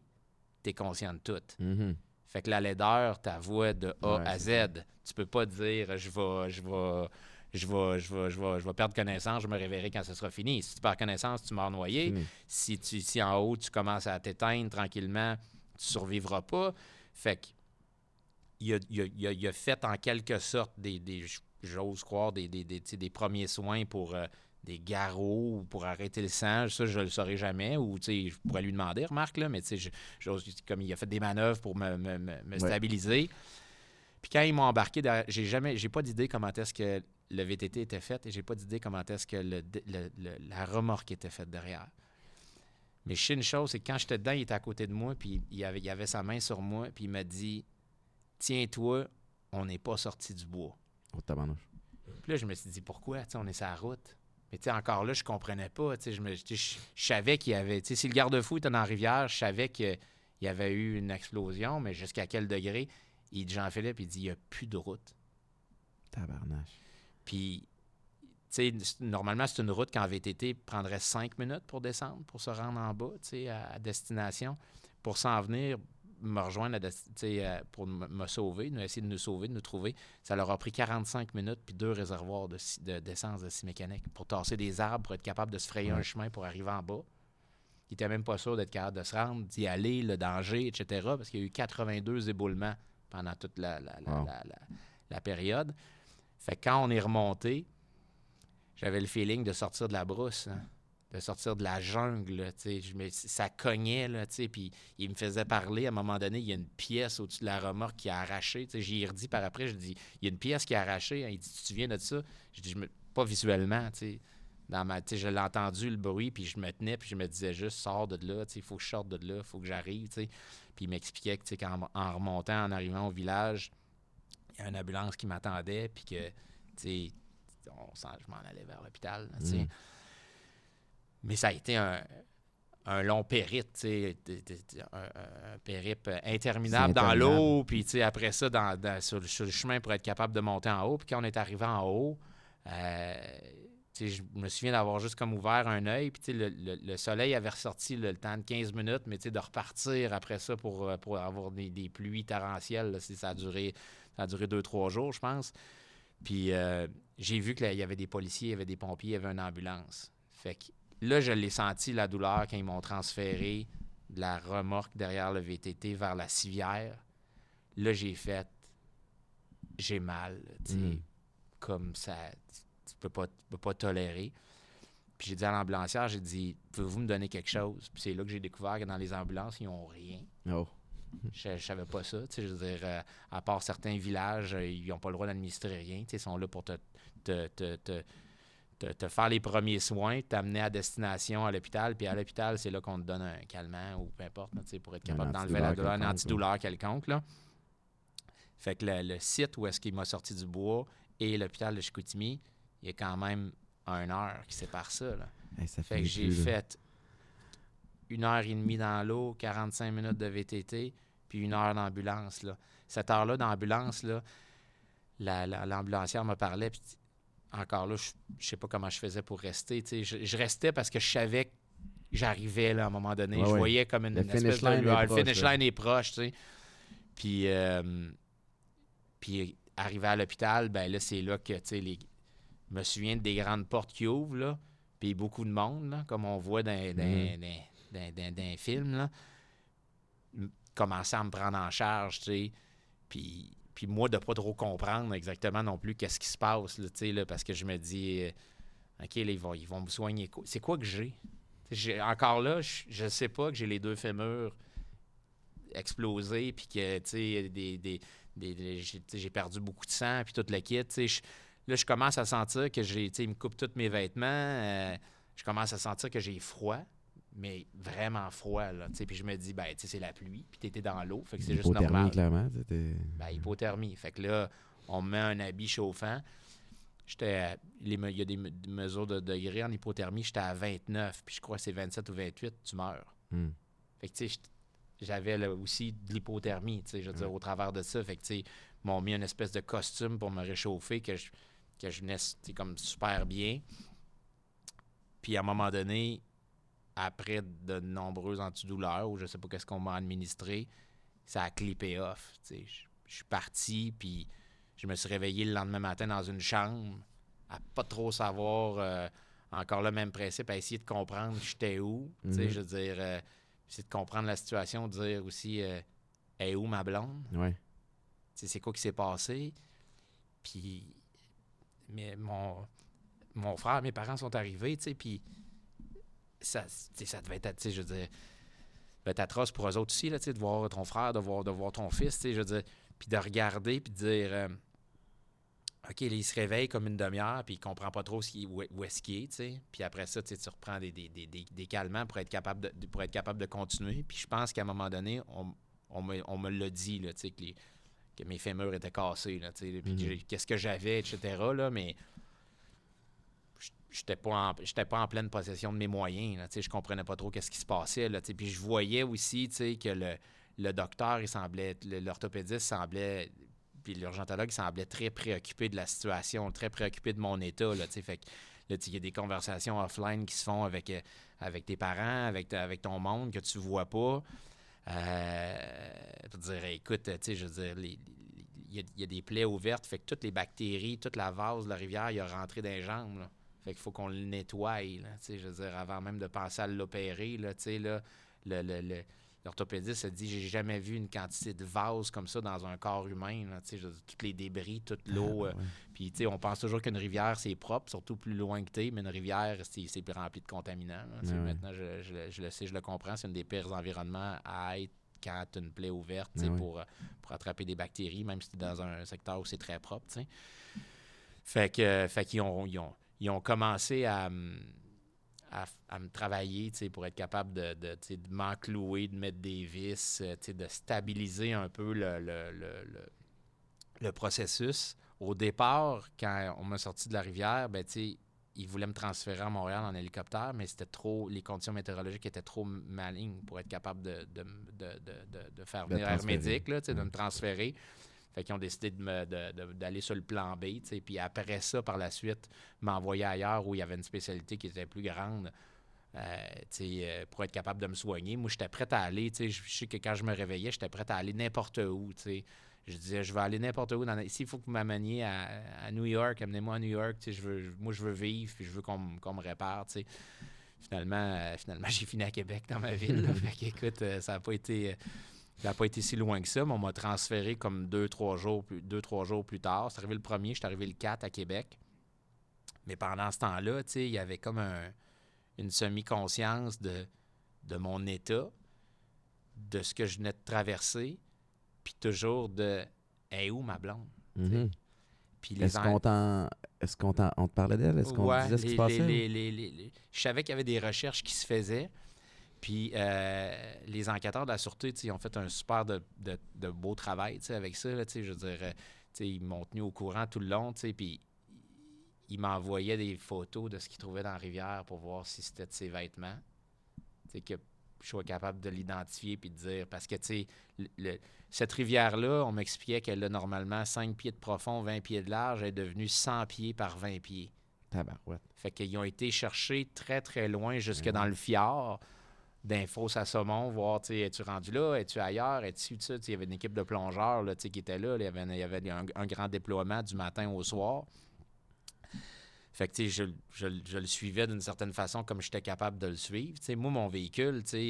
tu es conscient de tout. Mhm. Fait que la laideur, ta voix de A Ouais, à Z. Tu peux pas dire je vais, je vais, je vais, je, vais, je, vais, je vais perdre connaissance, je me réveillerai quand ce sera fini. Si tu perds connaissance, tu meurs noyé. Si, tu, si en haut, tu commences à t'éteindre tranquillement, tu survivras pas. Fait que, il a, il a- il a- il a fait en quelque sorte des, des j'ose croire, des, des, des, des premiers soins pour euh, des garrots ou pour arrêter le sang. Ça, je le saurais jamais. Ou, je pourrais lui demander, remarque, là, mais je- j'ose- comme il a fait des manœuvres pour me, me- me- me Ouais. stabiliser. Puis quand ils m'ont embarqué, j'ai jamais, j'ai pas d'idée comment est-ce que le VTT était fait et j'ai pas d'idée comment est-ce que le- le- le- la remorque était faite derrière. Mais je sais une chose, c'est que quand j'étais dedans, il était à côté de moi, puis il avait, il avait sa main sur moi, puis il m'a dit Tiens-toi, on n'est pas sorti du bois. Oh, tabarnouche. Puis là, je me suis dit Pourquoi? Tu sais, On est sur la route. Mais tu sais, encore là, je comprenais pas. tu sais, Je, me, je, savais qu'il y avait. tu sais, Si le garde-fou était dans la rivière, je savais qu'il y avait eu une explosion, mais jusqu'à quel degré? Il dit Jean-Philippe, il dit Il n'y a plus de route. Tabarnache. Puis, tu sais, normalement, c'est une route qu'en VTT prendrait cinq minutes pour descendre, pour se rendre en bas, tu sais, à, à destination. Pour s'en venir, me rejoindre, à euh, pour me sauver, nous essayer de nous sauver, de nous trouver, ça leur a pris 45 minutes puis deux réservoirs de scie- de- d'essence de scie mécanique pour tasser des arbres, pour être capable de se frayer un chemin pour arriver en bas. Ils n'étaient même pas sûrs d'être capable de se rendre, d'y aller, le danger, etc. Parce qu'il y a eu 82 éboulements pendant toute la, la- la- Wow. la- la- la période. Fait que quand on est remonté, j'avais le feeling de sortir de la brousse, hein, de sortir de la jungle. ça cognait, là, puis il me faisait parler. À un moment donné, il y a une pièce au-dessus de la remorque qui a arraché. J'y ai redit par après, je dis, il y a une pièce qui a arraché. hein. Il dit, tu te souviens de ça? Je dis, pas visuellement. Dans ma, je l'ai entendu, le bruit, puis je me tenais, puis je me disais juste, sors de là, il faut que je sorte de là, il faut que j'arrive. Puis il m'expliquait qu'en en remontant, en arrivant au village, il y a une ambulance qui m'attendait, puis que, on je m'en allais vers l'hôpital. Mm. Mais ça a été un, un long périple, un, un- périple interminable dans l'eau, puis après ça, dans, dans- sur, le- sur le chemin pour être capable de monter en haut. Puis quand on est arrivé en haut, euh, je me souviens d'avoir juste comme ouvert un œil, puis le, le- le soleil avait ressorti le temps de 15 minutes, mais de repartir après ça pour, euh, pour avoir des, des pluies torrentielles, là, ça a duré ça a duré deux, trois jours, je pense. Puis euh, j'ai vu qu'il y avait des policiers, il y avait des pompiers, il y avait une ambulance. Fait que là, je l'ai senti, la douleur, quand ils m'ont transféré de la remorque derrière le VTT vers la civière. Là, j'ai fait... J'ai mal, tu sais, Mm. comme ça, tu, peux pas, tu peux pas tolérer. Puis j'ai dit à l'ambulancière, j'ai dit, pouvez-vous me donner quelque chose? Puis c'est là que j'ai découvert que dans les ambulances, ils n'ont rien. Oh. Je, je savais pas ça. tu sais, Je veux dire, euh, à part certains villages, euh, ils n'ont pas le droit d'administrer rien. tu sais, Ils sont là pour te, te, te, te, te- te faire les premiers soins, t'amener à destination à l'hôpital. Puis à l'hôpital, c'est là qu'on te donne un calmant ou peu importe, là, pour être capable d'enlever la douleur, un antidouleur quelconque. Là. Fait que le, le site où est-ce qu'il m'a sorti du bois et l'hôpital de Chicoutimi, il y a quand même une heure qui sépare ça. Là. Hey, ça Fait que j'ai fait une heure et demie dans l'eau, 45 minutes de VTT, puis une heure d'ambulance. Cette heure-là d'ambulance, là, la- la- l'ambulancière me parlait, puis encore là, je, je sais pas comment je faisais pour rester. Je, je restais parce que je savais que j'arrivais là, à un moment donné. Ouais, je voyais comme une, une espèce de line lueur. Le finish line est proche, tu sais. Puis, euh, puis arrivé à l'hôpital, ben là, c'est là que, tu sais, les... je me souviens des grandes portes qui ouvrent, là, puis beaucoup de monde, là, comme on voit dans, dans, Mhm. dans- dans- dans- dans les films, là, m- commencer à me prendre en charge, tu sais, puis, puis moi, de pas trop comprendre exactement non plus qu'est-ce qui se passe, là, là, parce que je me dis, euh, OK, ils vont, ils vont me soigner. C'est quoi que j'ai? Encore là, je- je sais pas que j'ai les deux fémurs explosés, puis que, tu des, des, des- j'ai perdu beaucoup de sang, puis tout le kit, Là, je commence à sentir que j'ai, me coupe tous mes vêtements. euh, je commence à sentir que j'ai froid, mais vraiment froid, là. tu sais. Puis je me dis, ben, tu sais, c'est la pluie, puis t'étais dans l'eau, fait que c'est juste Hypothermie, normal. clairement. Ben, hypothermie. Fait que là, on me met un habit chauffant. J'étais il y a des me- des mesures de degrés en hypothermie. J'étais à 29, puis je crois que c'est 27 ou 28, tu meurs. Hmm. Fait que, tu sais, j'avais aussi de l'hypothermie, tu sais, je veux dire, au travers de ça. Fait que, tu sais, m'ont mis une espèce de costume pour me réchauffer, que je, que je venais, comme super bien. Puis à un moment donné, après de nombreuses antidouleurs, ou je sais pas qu'est-ce qu'on m'a administré, ça a clippé off. Je suis parti, puis je me suis réveillé le lendemain matin dans une chambre à pas trop savoir, euh, encore le même principe, à essayer de comprendre j'étais où. Sais, Mhm. je veux dire, euh, essayer de comprendre la situation, dire aussi, euh, est où ma blonde? Ouais. C'est quoi qui s'est passé? Puis, mais mon, mon frère, mes parents sont arrivés, tu sais, puis ça, ça devait être, tu sais, je veux dire, être atroce pour eux autres aussi, là, tu sais, de voir ton frère, de voir, de voir ton fils, tu sais, je veux dire, puis de regarder, puis de dire, euh, OK, là, il se réveille comme une demi-heure, puis il comprend pas trop ce qui, où, où est-ce qu'il est, tu sais. Puis après ça, tu sais, tu reprends des, des, des, des, des calmants pour être, capable de, pour être capable de continuer. Puis je pense qu'à un moment donné, on, on me, on me l'a dit, là, tu sais, que, les- que mes fémurs étaient cassés, là, tu sais, puis que Mhm. j'ai- qu'est-ce que j'avais, etc., là, mais j'étais pas j'étais pas en pleine possession de mes moyens, là, je comprenais pas trop qu'est-ce qui se passait, là. Puis je voyais aussi, que le, le docteur, il semblait, l'orthopédiste semblait puis l'urgentologue semblait très préoccupé de la situation, très préoccupé de mon état. Là, fait que, là, il y a des conversations offline qui se font avec, euh, avec tes parents, avec, avec ton monde que tu vois pas. Euh, pour dire, écoute, je veux dire, il y, y a des plaies ouvertes, fait que toutes les bactéries, toute la vase de la rivière, il a rentré dans les jambes. Fait qu'il faut qu'on le nettoie, là, je veux dire, avant même de penser à l'opérer, là, tu sais, là, le, le- le- L'orthopédiste a dit J'ai jamais vu une quantité de vase comme ça dans un corps humain. Là, dire, tous les débris, toute l'eau. euh, Ah. Puis, tu sais, on pense toujours qu'une rivière, c'est propre, surtout plus loin que tu mais une rivière, c'est rempli de contaminants. là. Maintenant, je, je le- je le sais, je le comprends. C'est un des pires environnements à être quand tu as une plaie ouverte pour, euh, pour attraper des bactéries, même si tu es dans un secteur où c'est très propre. Fait que, fait qu'ils ont, ils ont, ils ont commencé à, me- à, me travailler pour être capable de, de, de m'enclouer, de mettre des vis, euh, de stabiliser un peu le, le, le- le- le processus. Au départ, quand on m'a sorti de la rivière, ben, ils voulaient me transférer à Montréal en hélicoptère, mais c'était trop, les conditions météorologiques étaient trop malignes pour être capable de, de, de, de, faire venir Air. Médic, là, de me transférer. Fait qu'ils ont décidé d'aller sur le plan B, puis après ça, par la suite, m'envoyer ailleurs où il y avait une spécialité qui était plus grande. euh, euh, pour être capable de me soigner. Moi, j'étais prêt à aller. Je sais que quand je me réveillais, j'étais prêt à aller n'importe où. Je disais, je vais aller n'importe où. Dans... S'il faut que vous m'ameniez à, à New York, amenez-moi à New York. Je veux, moi, je veux vivre, puis je veux qu'on me- répare. Finalement, euh, finalement *laughs* j'ai fini à Québec dans ma ville. là. *laughs* fait qu'écoute, euh, ça n'a pas été. Ça n'a pas été si loin que ça, mais on m'a transféré comme deux, trois jours plus, deux, trois jours plus tard. C'est arrivé le premier, je suis arrivé le 4 à Québec. Mais pendant ce temps-là, il y avait comme un- une semi-conscience de, de mon état, de ce que je venais de traverser, puis toujours de Est où ma blonde? Puis les Est-ce en- qu'on t'en- est-ce qu'on te parlait d'elle? Est-ce qu'on Ouais, disait ce qui se passait? les- les- les- les- Je savais qu'il y avait des recherches qui se faisaient. Puis euh, les enquêteurs de la Sûreté, ils ont fait un super de, de- de beau travail avec ça. là, je veux dire, euh, ils m'ont tenu au courant tout le long. Puis ils m'envoyaient des photos de ce qu'ils trouvaient dans la rivière pour voir si c'était de ses vêtements. Tu sais, que je sois capable de l'identifier puis de dire. Parce que, tu sais, cette rivière-là, on m'expliquait qu'elle a normalement 5 pieds de profond, 20 pieds de large. Elle est devenue 100 pieds par 20 pieds. Tabarouette. Fait qu'ils ont été chercher très, très loin, jusque Mhm. dans le fjord, d'infos à saumon, voir, tu es-tu rendu là, es-tu ailleurs, es-tu, tu il y avait une équipe de plongeurs, là, qui était là, il y avait, il y avait un, un grand déploiement du matin au soir. Fait que, tu sais, je, je- je le suivais d'une certaine façon comme j'étais capable de le suivre. Moi, mon véhicule, tu sais,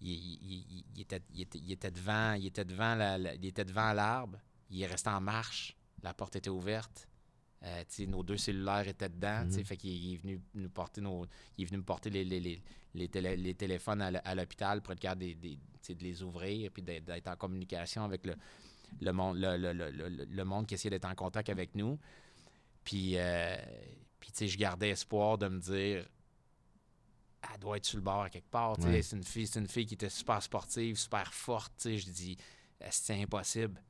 il, il- il- il était, il, était, il était devant, il était devant la- la- il était devant l'arbre, il est resté en marche, la porte était ouverte. Euh, nos deux cellulaires étaient dedans. sais, Mhm. Fait qu'il il est venu nous porter nos. Il est venu me porter les, les, les, les télé- les téléphones à, à l'hôpital pour être capable de, de- les ouvrir puis d'être en communication avec le, le, monde, le, le- le- le- le monde qui essayait d'être en contact avec nous. Puis, euh, puis tu sais, je gardais espoir de me dire elle doit être sur le bord à quelque part. tu sais. Ouais. C'est une fille, c'est une fille qui était super sportive, super forte. tu sais. Je dis c'est impossible?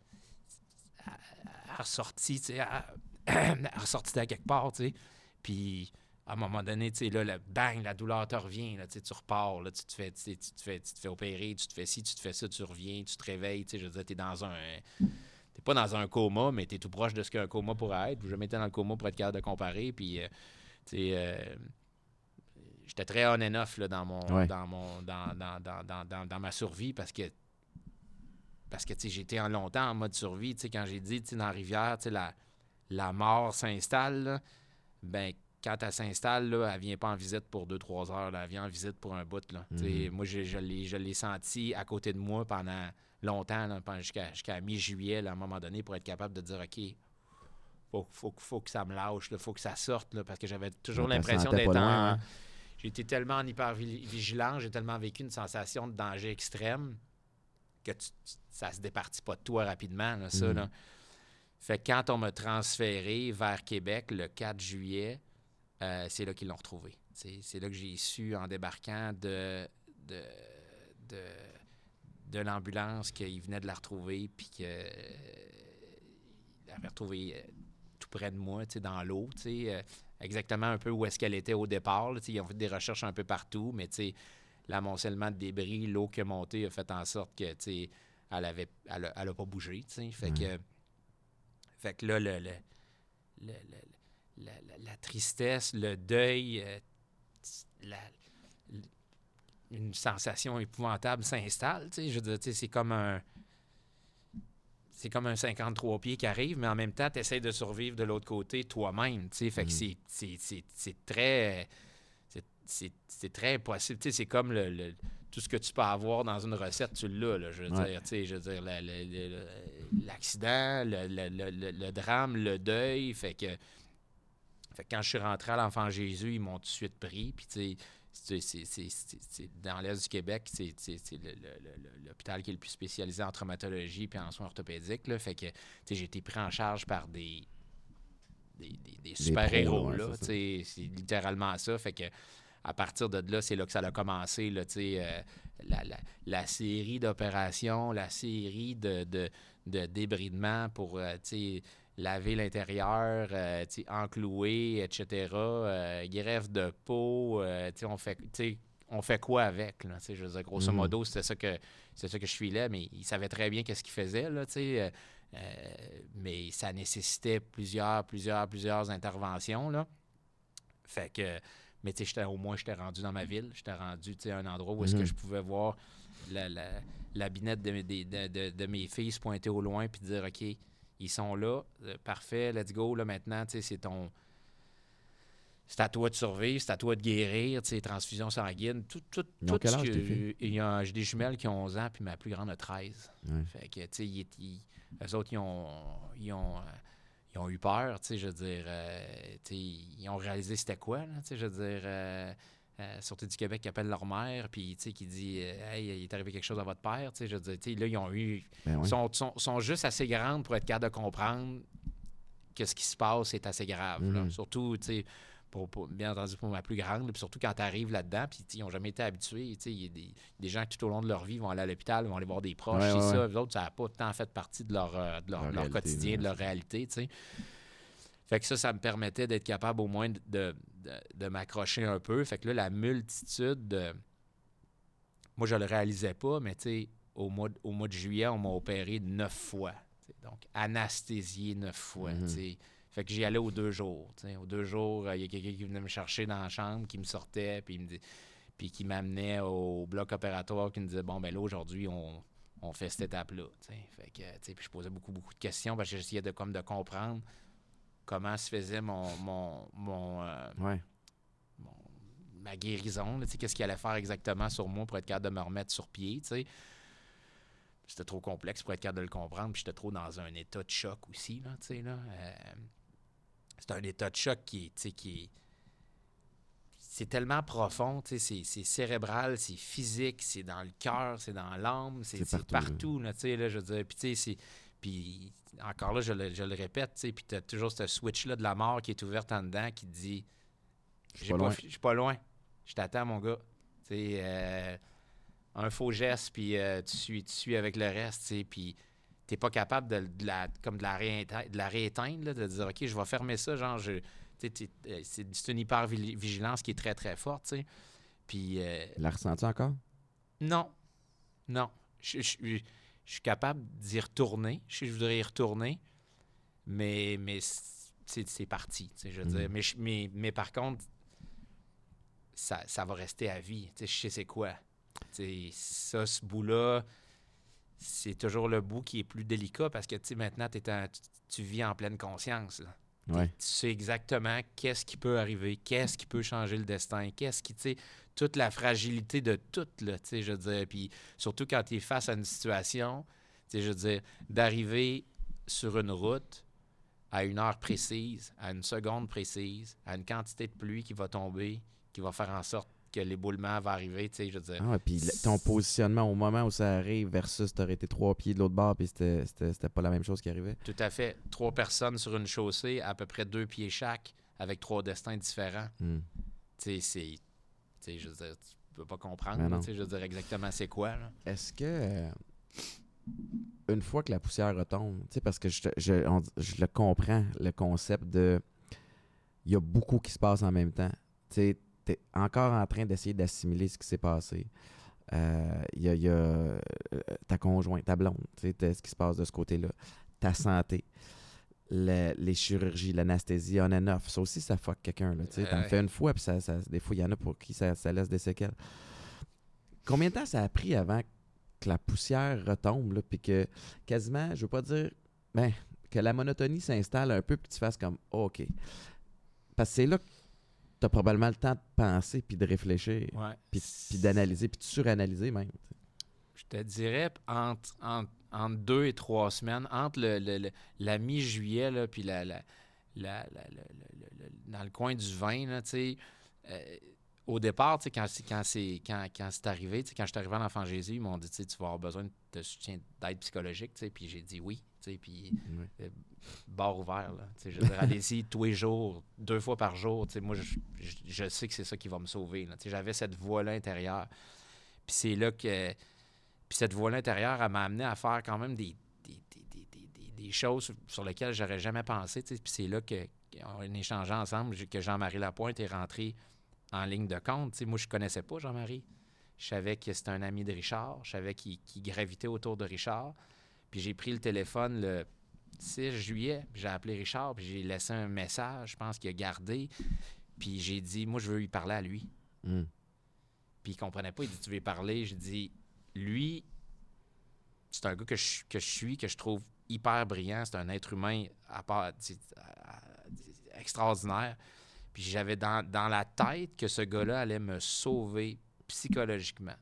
Elle elle est ressortie, tu sais, elle- *clears throat* elle est ressortie de quelque part, tu sais. Puis à un moment donné, tu sais, là, le bang, la douleur te revient, là, tu repars, là, tu te fais, tu te fais, tu te fais opérer, tu te fais ci, tu te fais ça, tu reviens, tu te réveilles, tu sais, je veux dire, t'es dans un... T'es pas dans un coma, mais t'es tout proche de ce qu'un coma pourrait être. Je m'étais dans le coma pour être capable de comparer, puis, euh, tu sais... euh, J'étais très on and off là, dans mon Ouais. dans mon dans, dans, dans, dans, dans- dans ma survie parce que parce que tu sais, j'étais en longtemps en mode survie. Tu sais, quand j'ai dit tu sais, dans la rivière, tu sais, la, la mort s'installe. ben quand elle s'installe, là, elle vient pas en visite pour deux, trois heures. Là, elle vient en visite pour un bout. Là. Mhm. Moi, je, je l'ai je l'ai senti à côté de moi pendant longtemps, là, pendant- jusqu'à jusqu'à mi-juillet, à un moment donné, pour être capable de dire OK, faut, faut, faut que ça me lâche, il faut que ça sorte, là, parce que j'avais toujours l'impression d'être en. hein. J'ai été tellement en hyper-vigilance, j'ai tellement vécu une sensation de danger extrême que tu- ça se départit pas de toi rapidement, là, ça. Mhm. là. Fait que quand on m'a transféré vers Québec le 4 juillet, euh, c'est là qu'ils l'ont retrouvé. C'est là que j'ai su en débarquant de, de, de, de l'ambulance qu'il venait de la retrouver, puis qu'il l'avait retrouvée euh, tout près de moi, dans l'eau, euh, exactement un peu où est-ce qu'elle était au départ. là, ils ont fait des recherches un peu partout, mais l'amoncellement de débris, l'eau qui est montée a fait en sorte que, elle avait, elle a, elle a pas bougé. Fait que, fait que là, le, le- le- le- la, la- la tristesse, le deuil, euh, la- une sensation épouvantable s'installe. Je veux dire, c'est comme un c'est comme un 53 pieds qui arrive, mais en même temps, tu essaies de survivre de l'autre côté toi-même. tu sais. Fait que Mhm. c'est- très. c'est- très impossible. Tu sais, C'est comme le, le- tout ce que tu peux avoir dans une recette, tu l'as. Je veux Ouais. dire, tu sais, je veux dire, la- la- la- la- l'accident, le, le- le- le- le drame, le deuil. Fait que, fait que quand je suis rentré à l'Enfant Jésus, ils m'ont tout de suite pris. Puis, tu sais, c'est- dans l'Est du Québec, c'est l'hôpital qui est le plus spécialisé en traumatologie puis en soins orthopédiques. Là, fait que tu sais, j'ai été pris en charge par des, des, des- des super-héros. ouais, c'est littéralement ça. Fait que à partir de là, c'est là que ça a commencé. Là, tu sais, euh, la, la- la série d'opérations, la série de, de, de débridements pour euh, tu sais, laver l'intérieur, euh, enclouer, etc. euh, greffe de peau, euh, on fait, on fait quoi avec? Là, je veux dire, grosso Mhm. modo, c'était ça que c'est ça que je suis là, mais il savait très bien qu'est-ce qu'il faisait, là, euh, euh, mais ça nécessitait plusieurs, plusieurs, plusieurs interventions, là. Fait que, mais j'étais- au moins, j'étais rendu dans ma ville, j'étais rendu, à un endroit où est-ce que je pouvais voir la, la, la binette de, mes- des- de, de- de mes filles se pointer au loin puis dire, OK, ils sont là, euh, parfait, let's go, là, maintenant, tu sais, c'est ton... C'est à toi de survivre, c'est à toi de guérir, tu sais, transfusion sanguine, tout, tout, tout quel ce âge, que- tes filles? il y a- J'ai des jumelles qui ont 11 ans, puis ma plus grande a 13. Ouais. Fait que, tu sais, ils, ils- eux autres, ils ont, ils ont, ils ont eu peur, tu sais, je veux dire, euh, ils ont réalisé c'était quoi, là, tu sais, je veux dire, euh, euh, Sûreté du Québec qui appelle leur mère, puis, qui dit, euh, hey, il est arrivé quelque chose à votre père, je veux dire, là, ils ont eu, Ben ouais. sont, sont, sont juste assez grandes pour être capables de comprendre que ce qui se passe est assez grave, là. Mhm. surtout, pour, pour- bien entendu pour ma plus grande, puis surtout quand tu arrives là-dedans, puis ils n'ont jamais été habitués. Il y a des, des gens qui tout au long de leur vie vont aller à l'hôpital, vont aller voir des proches, Ouais, ouais, ça. Eux autres, ça n'a pas tant fait partie de leur, euh, de leur, Leur leur réalité, quotidien, de leur réalité. Fait que ça, ça me permettait d'être capable au moins de, de, de- de m'accrocher un peu. Fait que là, la multitude de. Moi, je le réalisais pas, mais tu sais, au mois, de- au mois de juillet, on m'a opéré neuf fois. Donc, anesthésié neuf fois. Mhm. Fait que j'y allais aux deux jours. tu sais. Aux deux jours, euh, il y a quelqu'un qui venait me chercher dans la chambre, qui me sortait, puis il me dit- puis qui m'amenait au bloc opératoire, qui me disait Bon, ben là, aujourd'hui, on, on fait cette étape-là. Fait que, tu sais, puis je posais beaucoup, beaucoup de questions parce que j'essayais de, comme, de comprendre comment se faisait mon, mon, mon, euh, Ouais. mon- ma guérison, qu'est-ce qu'il allait faire exactement sur moi pour être capable de me remettre sur pied, tu sais. C'était trop complexe pour être capable de le comprendre, puis j'étais trop dans un état de choc aussi, là, là. Euh, c'est un état de choc qui qui est... C'est tellement profond, c'est- c'est cérébral, c'est physique, c'est dans le cœur, c'est dans l'âme, c'est partout, partout, là, je veux dire. Puis, c'est... Puis, encore là, je le, je le répète, tu sais, puis t'as toujours ce switch-là de la mort qui est ouverte en dedans qui te dit... suis J'ai pas pas fi- Je suis pas loin. Je t'attends, mon gars. Tu sais, euh, un faux geste, puis euh, tu, suis, tu suis avec le reste, tu sais, puis t'es pas capable de, de la, comme de la, rééteindre, de la rééteindre, là, de dire, OK, je vais fermer ça, genre, je, tu euh, c'est c'est une hyper-vigilance qui est très, très forte, tu sais. Puis, euh, La ressens-tu encore? non, non. Je, je- je- je suis capable d'y retourner. Je, je voudrais y retourner, mais, mais c'est parti. Je veux Mhm. dire. Mais, mais, mais par contre, ça, ça va rester à vie. Je sais c'est quoi. Tu sais, Ça, ce bout-là, c'est toujours le bout qui est plus délicat parce que maintenant, en- tu, tu vis en pleine conscience. là. Ouais. Tu sais exactement qu'est-ce qui peut arriver, qu'est-ce qui peut changer le destin, qu'est-ce qui, tu sais, toute la fragilité de tout, là, tu sais, je veux dire. Puis surtout quand tu es face à une situation, tu sais, je veux dire, d'arriver sur une route à une heure précise, à une seconde précise, à une quantité de pluie qui va tomber, qui va faire en sorte que l'éboulement va arriver, tu sais, je veux dire. Ah puis ton positionnement au moment où ça arrive versus t'aurais été trois pieds de l'autre bord, puis c'était- pas la même chose qui arrivait. Tout à fait. Trois personnes sur une chaussée, à peu près deux pieds chaque, avec trois destins différents. Hmm. Tu sais, c'est. Tu sais, je veux dire, tu peux pas comprendre, là, non. tu sais, je veux dire exactement c'est quoi. Est-ce que euh, une fois que la poussière retombe, tu sais, parce que je, je, on- je le comprends, le concept de il y a beaucoup qui se passe en même temps. Tu sais, t'es encore en train d'essayer d'assimiler ce qui s'est passé. Euh, Il y a, il y a, euh, ta conjointe, ta blonde, tu sais, ce qui se passe de ce côté-là. Ta santé. Le- les chirurgies, l'anesthésie on and off. Ça aussi, ça fuck quelqu'un. tu sais. T'en Ouais. fais une fois, puis ça, ça- des fois, il y en a pour qui ça, ça laisse des séquelles. Combien de temps ça a pris avant que la poussière retombe, puis que quasiment, je veux pas dire, ben, que la monotonie s'installe un peu, puis que tu fasses comme, oh, OK. Parce que c'est là que tu as probablement le temps de penser, puis de réfléchir, Ouais. puis, puis d'analyser, puis de suranalyser même. Je te dirais entre, entre, entre deux et trois semaines, entre le, le- le- la mi-juillet, puis la, la- la- dans le coin du 20, là, euh, au départ, quand, c'est- quand, c'est, quand, quand c'est arrivé, quand je suis arrivé à l'Enfant Jésus, ils m'ont dit, tu vas avoir besoin de soutien d'aide psychologique, puis j'ai dit oui, puis Ouais. bar ouvert, là, je veux dire, *laughs* allez-y tous les jours, deux fois par jour, moi, je, je- je sais que c'est ça qui va me sauver, j'avais cette voix-là intérieure, puis c'est là que... Puis cette voix-là intérieure, elle m'a amené à faire quand même des, des, des- des- des- choses sur lesquelles j'aurais jamais pensé. Puis c'est là que, qu'on échangeait ensemble, que Jean-Marie Lapointe est rentré en ligne de compte. Tu sais, moi, je connaissais pas Jean-Marie. Je savais que c'était un ami de Richard. Je savais qu'il, qu'il gravitait autour de Richard. Puis j'ai pris le téléphone le 6 juillet. puis J'ai appelé Richard, puis j'ai laissé un message. Je pense qu'il a gardé. Puis j'ai dit, moi, je veux lui parler à lui. Hmm. Puis il comprenait pas. Il dit Tu veux y parler? J'ai dit Lui, c'est un gars que je, que je suis, que je trouve hyper brillant. C'est un être humain à part, extraordinaire. Puis j'avais dans, dans la tête que ce gars-là allait me sauver psychologiquement.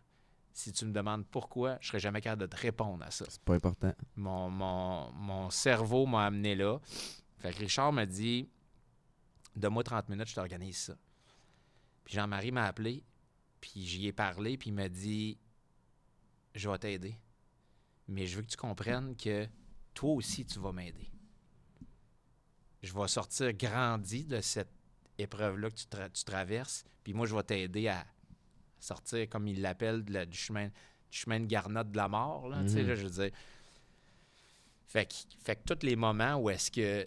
Si tu me demandes pourquoi, je serais jamais capable de te répondre à ça C'est pas important. mon, mon, mon cerveau m'a amené là. Fait que Richard m'a dit Donne-moi 30 minutes, je t'organise ça. Puis Jean-Marie m'a appelé, puis j'y ai parlé, puis il m'a dit Je vais t'aider. Mais je veux que tu comprennes que toi aussi, tu vas m'aider. Je vais sortir grandi de cette épreuve-là que tu, tra- tu traverses, puis moi, je vais t'aider à sortir, comme il l'appelle, du chemin, du chemin de garnotte de la mort. Là, tu sais, Mhm. là, je veux dire. Fait que, fait que tous les moments où est-ce que,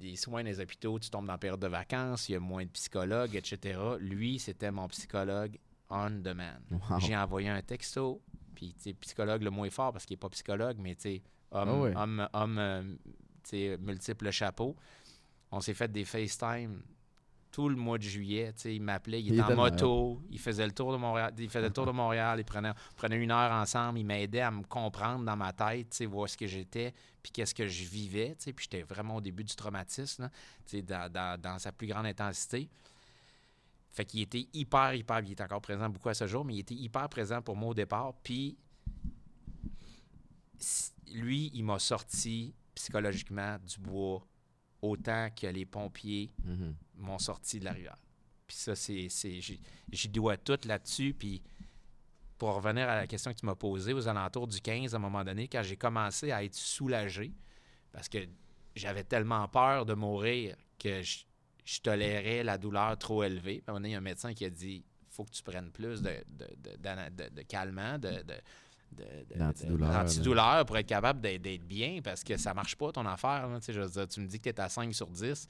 les soins des hôpitaux, tu tombes dans la période de vacances, il y a moins de psychologues, etc. Lui, c'était mon psychologue on demand. Wow. J'ai envoyé un texto, puis, psychologue le moins fort parce qu'il n'est pas psychologue, mais, homme, Ah ouais. homme, homme, euh, multiple chapeau. On s'est fait des FaceTime tout le mois de juillet. Il m'appelait, il Il était en moto, il faisait le tour de Montréal, il faisait le tour de Montréal, il prenait, prenait une heure ensemble, il m'aidait à me comprendre dans ma tête, voir ce que j'étais, puis qu'est-ce que je vivais, puis j'étais vraiment au début du traumatisme, là, dans, dans- dans sa plus grande intensité. Fait qu'il était hyper, hyper, il est encore présent beaucoup à ce jour, mais il était hyper présent pour moi au départ, puis lui, il m'a sorti psychologiquement du bois autant que les pompiers Mhm. m'ont sorti de la rivière. Puis ça, c'est, c'est, j'y, j'y dois tout là-dessus. Puis pour revenir à la question que tu m'as posée, aux alentours du 15, à un moment donné, quand j'ai commencé à être soulagé, parce que j'avais tellement peur de mourir que je, je tolérais la douleur trop élevée. Puis à un moment donné, il y a un médecin qui a dit faut que tu prennes plus de, de, de, de- de- de- D'antidouleur, pour être capable d'être, bien parce que ça marche pas ton affaire. Tu sais, je veux dire, tu me dis que tu es à 5 sur 10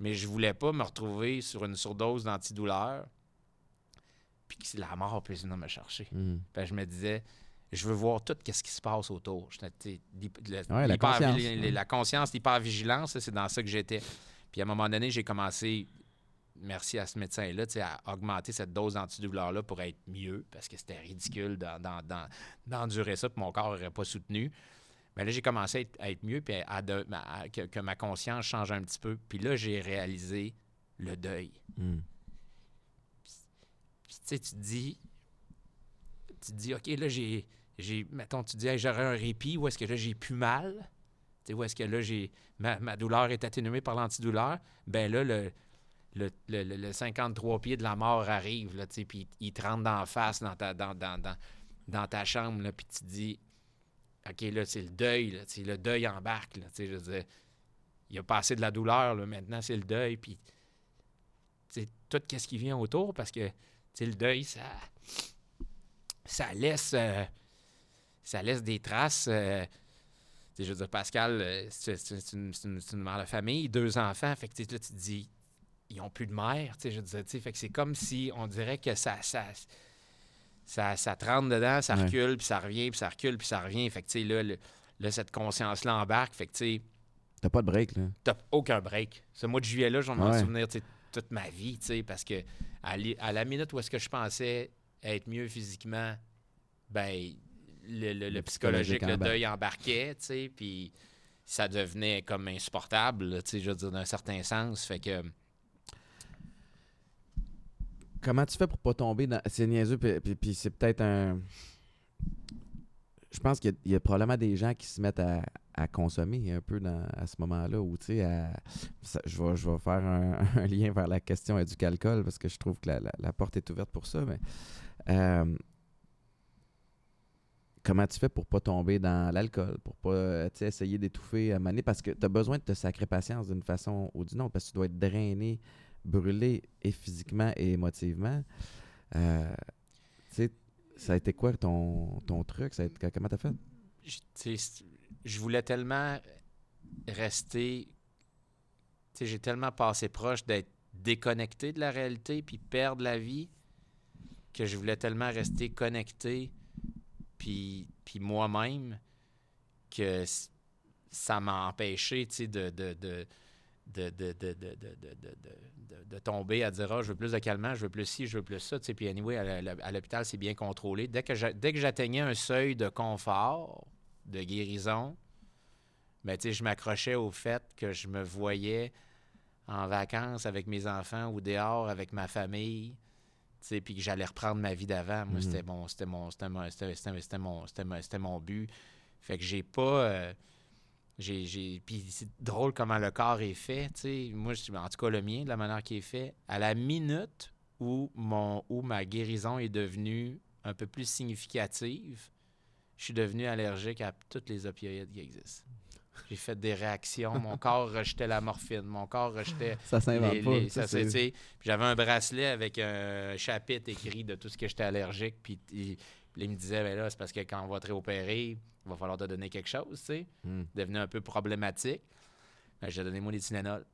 mais je voulais pas me retrouver sur une surdose d'antidouleur puis que la mort puisse venir me chercher. Fait que je me disais, je veux voir tout ce qui se passe autour. Le- Ouais, la conscience, ouais. L'hypervigilance, c'est dans ça que j'étais. Puis à un moment donné, j'ai commencé, merci à ce médecin-là, tu sais, à augmenter cette dose d'antidouleur-là pour être mieux, parce que c'était ridicule d'en- d'en- d'en- d'endurer ça, puis mon corps n'aurait pas soutenu. Mais là, j'ai commencé à être, mieux, puis à que, ma conscience change un petit peu. Puis là, j'ai réalisé le deuil. Hmm. Puis, tu sais, tu dis, tu dis, OK, là, j'ai, j'ai mettons, tu dis, j'aurais un répit, ou est-ce que là, j'ai plus mal? Tu sais, où est-ce que là, j'ai, ma, douleur est atténuée par l'antidouleur? Ben là, le, le, le, 53 pieds de la mort arrive, là, puis il te rentre d'en face dans ta, dans, dans, dans, dans ta chambre, puis tu dis, OK, là, c'est le deuil, là, le deuil embarque, là, je veux dire, il a passé de la douleur, là, maintenant c'est le deuil, puis tout ce qui vient autour, parce que le deuil, ça, ça laisse euh, ça laisse des traces. Euh, je veux dire, Pascal, euh, c'est une, une, mère de famille, deux enfants, fait que là, tu te dis, ils n'ont plus de mère, je veux dire, fait que c'est comme si on dirait que ça, ça, ça, ça te rentre dedans, ça recule, puis ça revient, puis ça recule, puis ça revient. Fait que, là, là, cette conscience-là embarque. Fait que, tu T'as pas de break, là. T'as aucun break. Ce mois de juillet-là, j'en ai souvenir toute ma vie, tu sais, parce que à, la minute où est-ce que je pensais être mieux physiquement, ben, le, psychologique, le deuil embarquait, tu sais, puis ça devenait comme insupportable, tu sais, je veux dire, d'un certain sens. Fait que Comment tu fais pour pas tomber dans. C'est niaiseux, puis, c'est peut-être un. Je pense qu'il y, a probablement des gens qui se mettent à, consommer un peu à ce moment-là, ou tu sais, je, vais, je vais faire *laughs* un, lien vers la question du alcool parce que je trouve que la, porte est ouverte pour ça, mais. Euh, comment tu fais pour pas tomber dans l'alcool, pour pas essayer d'étouffer à maner, parce que tu as besoin de te sacrer patience d'une façon ou d'une autre, parce que tu dois être drainé brûlé et physiquement et émotivement. Euh, ça a été quoi ton, ton truc? Ça a comment t'as fait? Je, voulais tellement rester. J'ai tellement passé proche d'être déconnecté de la réalité puis perdre la vie que je voulais tellement rester connecté puis, puis moi-même que ça m'a empêché de de, de, de, de, tomber à dire Ah, je veux plus de calmant, je veux plus ci, je veux plus ça. Puis, anyway, à l'hôpital, c'est bien contrôlé. Dès que j'atteignais un seuil de confort, de guérison, ben, je m'accrochais au fait que je me voyais en vacances avec mes enfants ou dehors avec ma famille, puis que j'allais reprendre ma vie d'avant. Moi, c'était mon, c'était mon, c'était mon, c'était mon, but. Fait que j'ai pas. Euh, j'ai, Puis c'est drôle comment le corps est fait. Moi, en tout cas, le mien, de la manière qu'il est fait, à la minute où, mon, où ma guérison est devenue un peu plus significative, je suis devenu allergique à toutes les opioïdes qui existent. J'ai fait des réactions. Mon *laughs* corps rejetait la morphine. Mon corps rejetait. Ça s'invente pas. ça, j'avais un bracelet avec un chapitre écrit de tout ce que j'étais allergique. Puis, il me disait, ben là, c'est parce que quand on va te réopérer, il va falloir te donner quelque chose, tu sais. Hmm. Devenu un peu problématique. Ben, j'ai donné moi des Tylenol.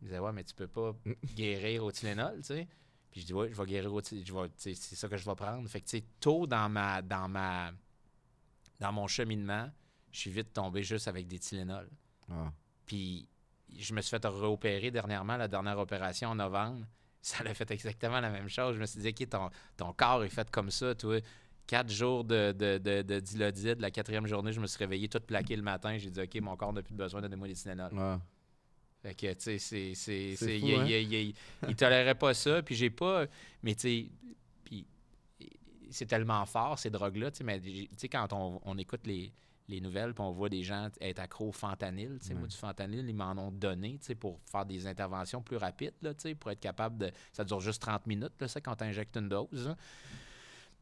Il disait, ouais, mais tu peux pas hmm. guérir au Tylenol, tu sais. Puis je dis, ouais, je vais guérir au Tylenol. C'est ça que je vais prendre. Fait que, tu sais, tôt dans ma, dans ma, dans mon cheminement, je suis vite tombé juste avec des Tylenol. Ah. Puis je me suis fait réopérer dernièrement, la dernière opération en novembre. *laughs* Ça a fait exactement la même chose. Je me suis dit, OK, ton, ton corps est fait comme ça, toi quatre jours de, de, de, La quatrième journée, je me suis réveillé tout plaqué le matin. J'ai dit, OK, mon corps n'a plus besoin, de moi des Tylenol. Fait que, tu sais, c'est. Il, hein? il, tolérait pas ça. Puis j'ai pas. Mais, tu sais. Puis c'est tellement fort, ces drogues-là. Tu sais, quand on, écoute les, nouvelles, puis on voit des gens être accros au fentanyl. sais, Moi, du fentanyl, ils m'en ont donné pour faire des interventions plus rapides, là, pour être capable de. Ça dure juste 30 minutes, là, ça, quand tu injectes une dose. Hein.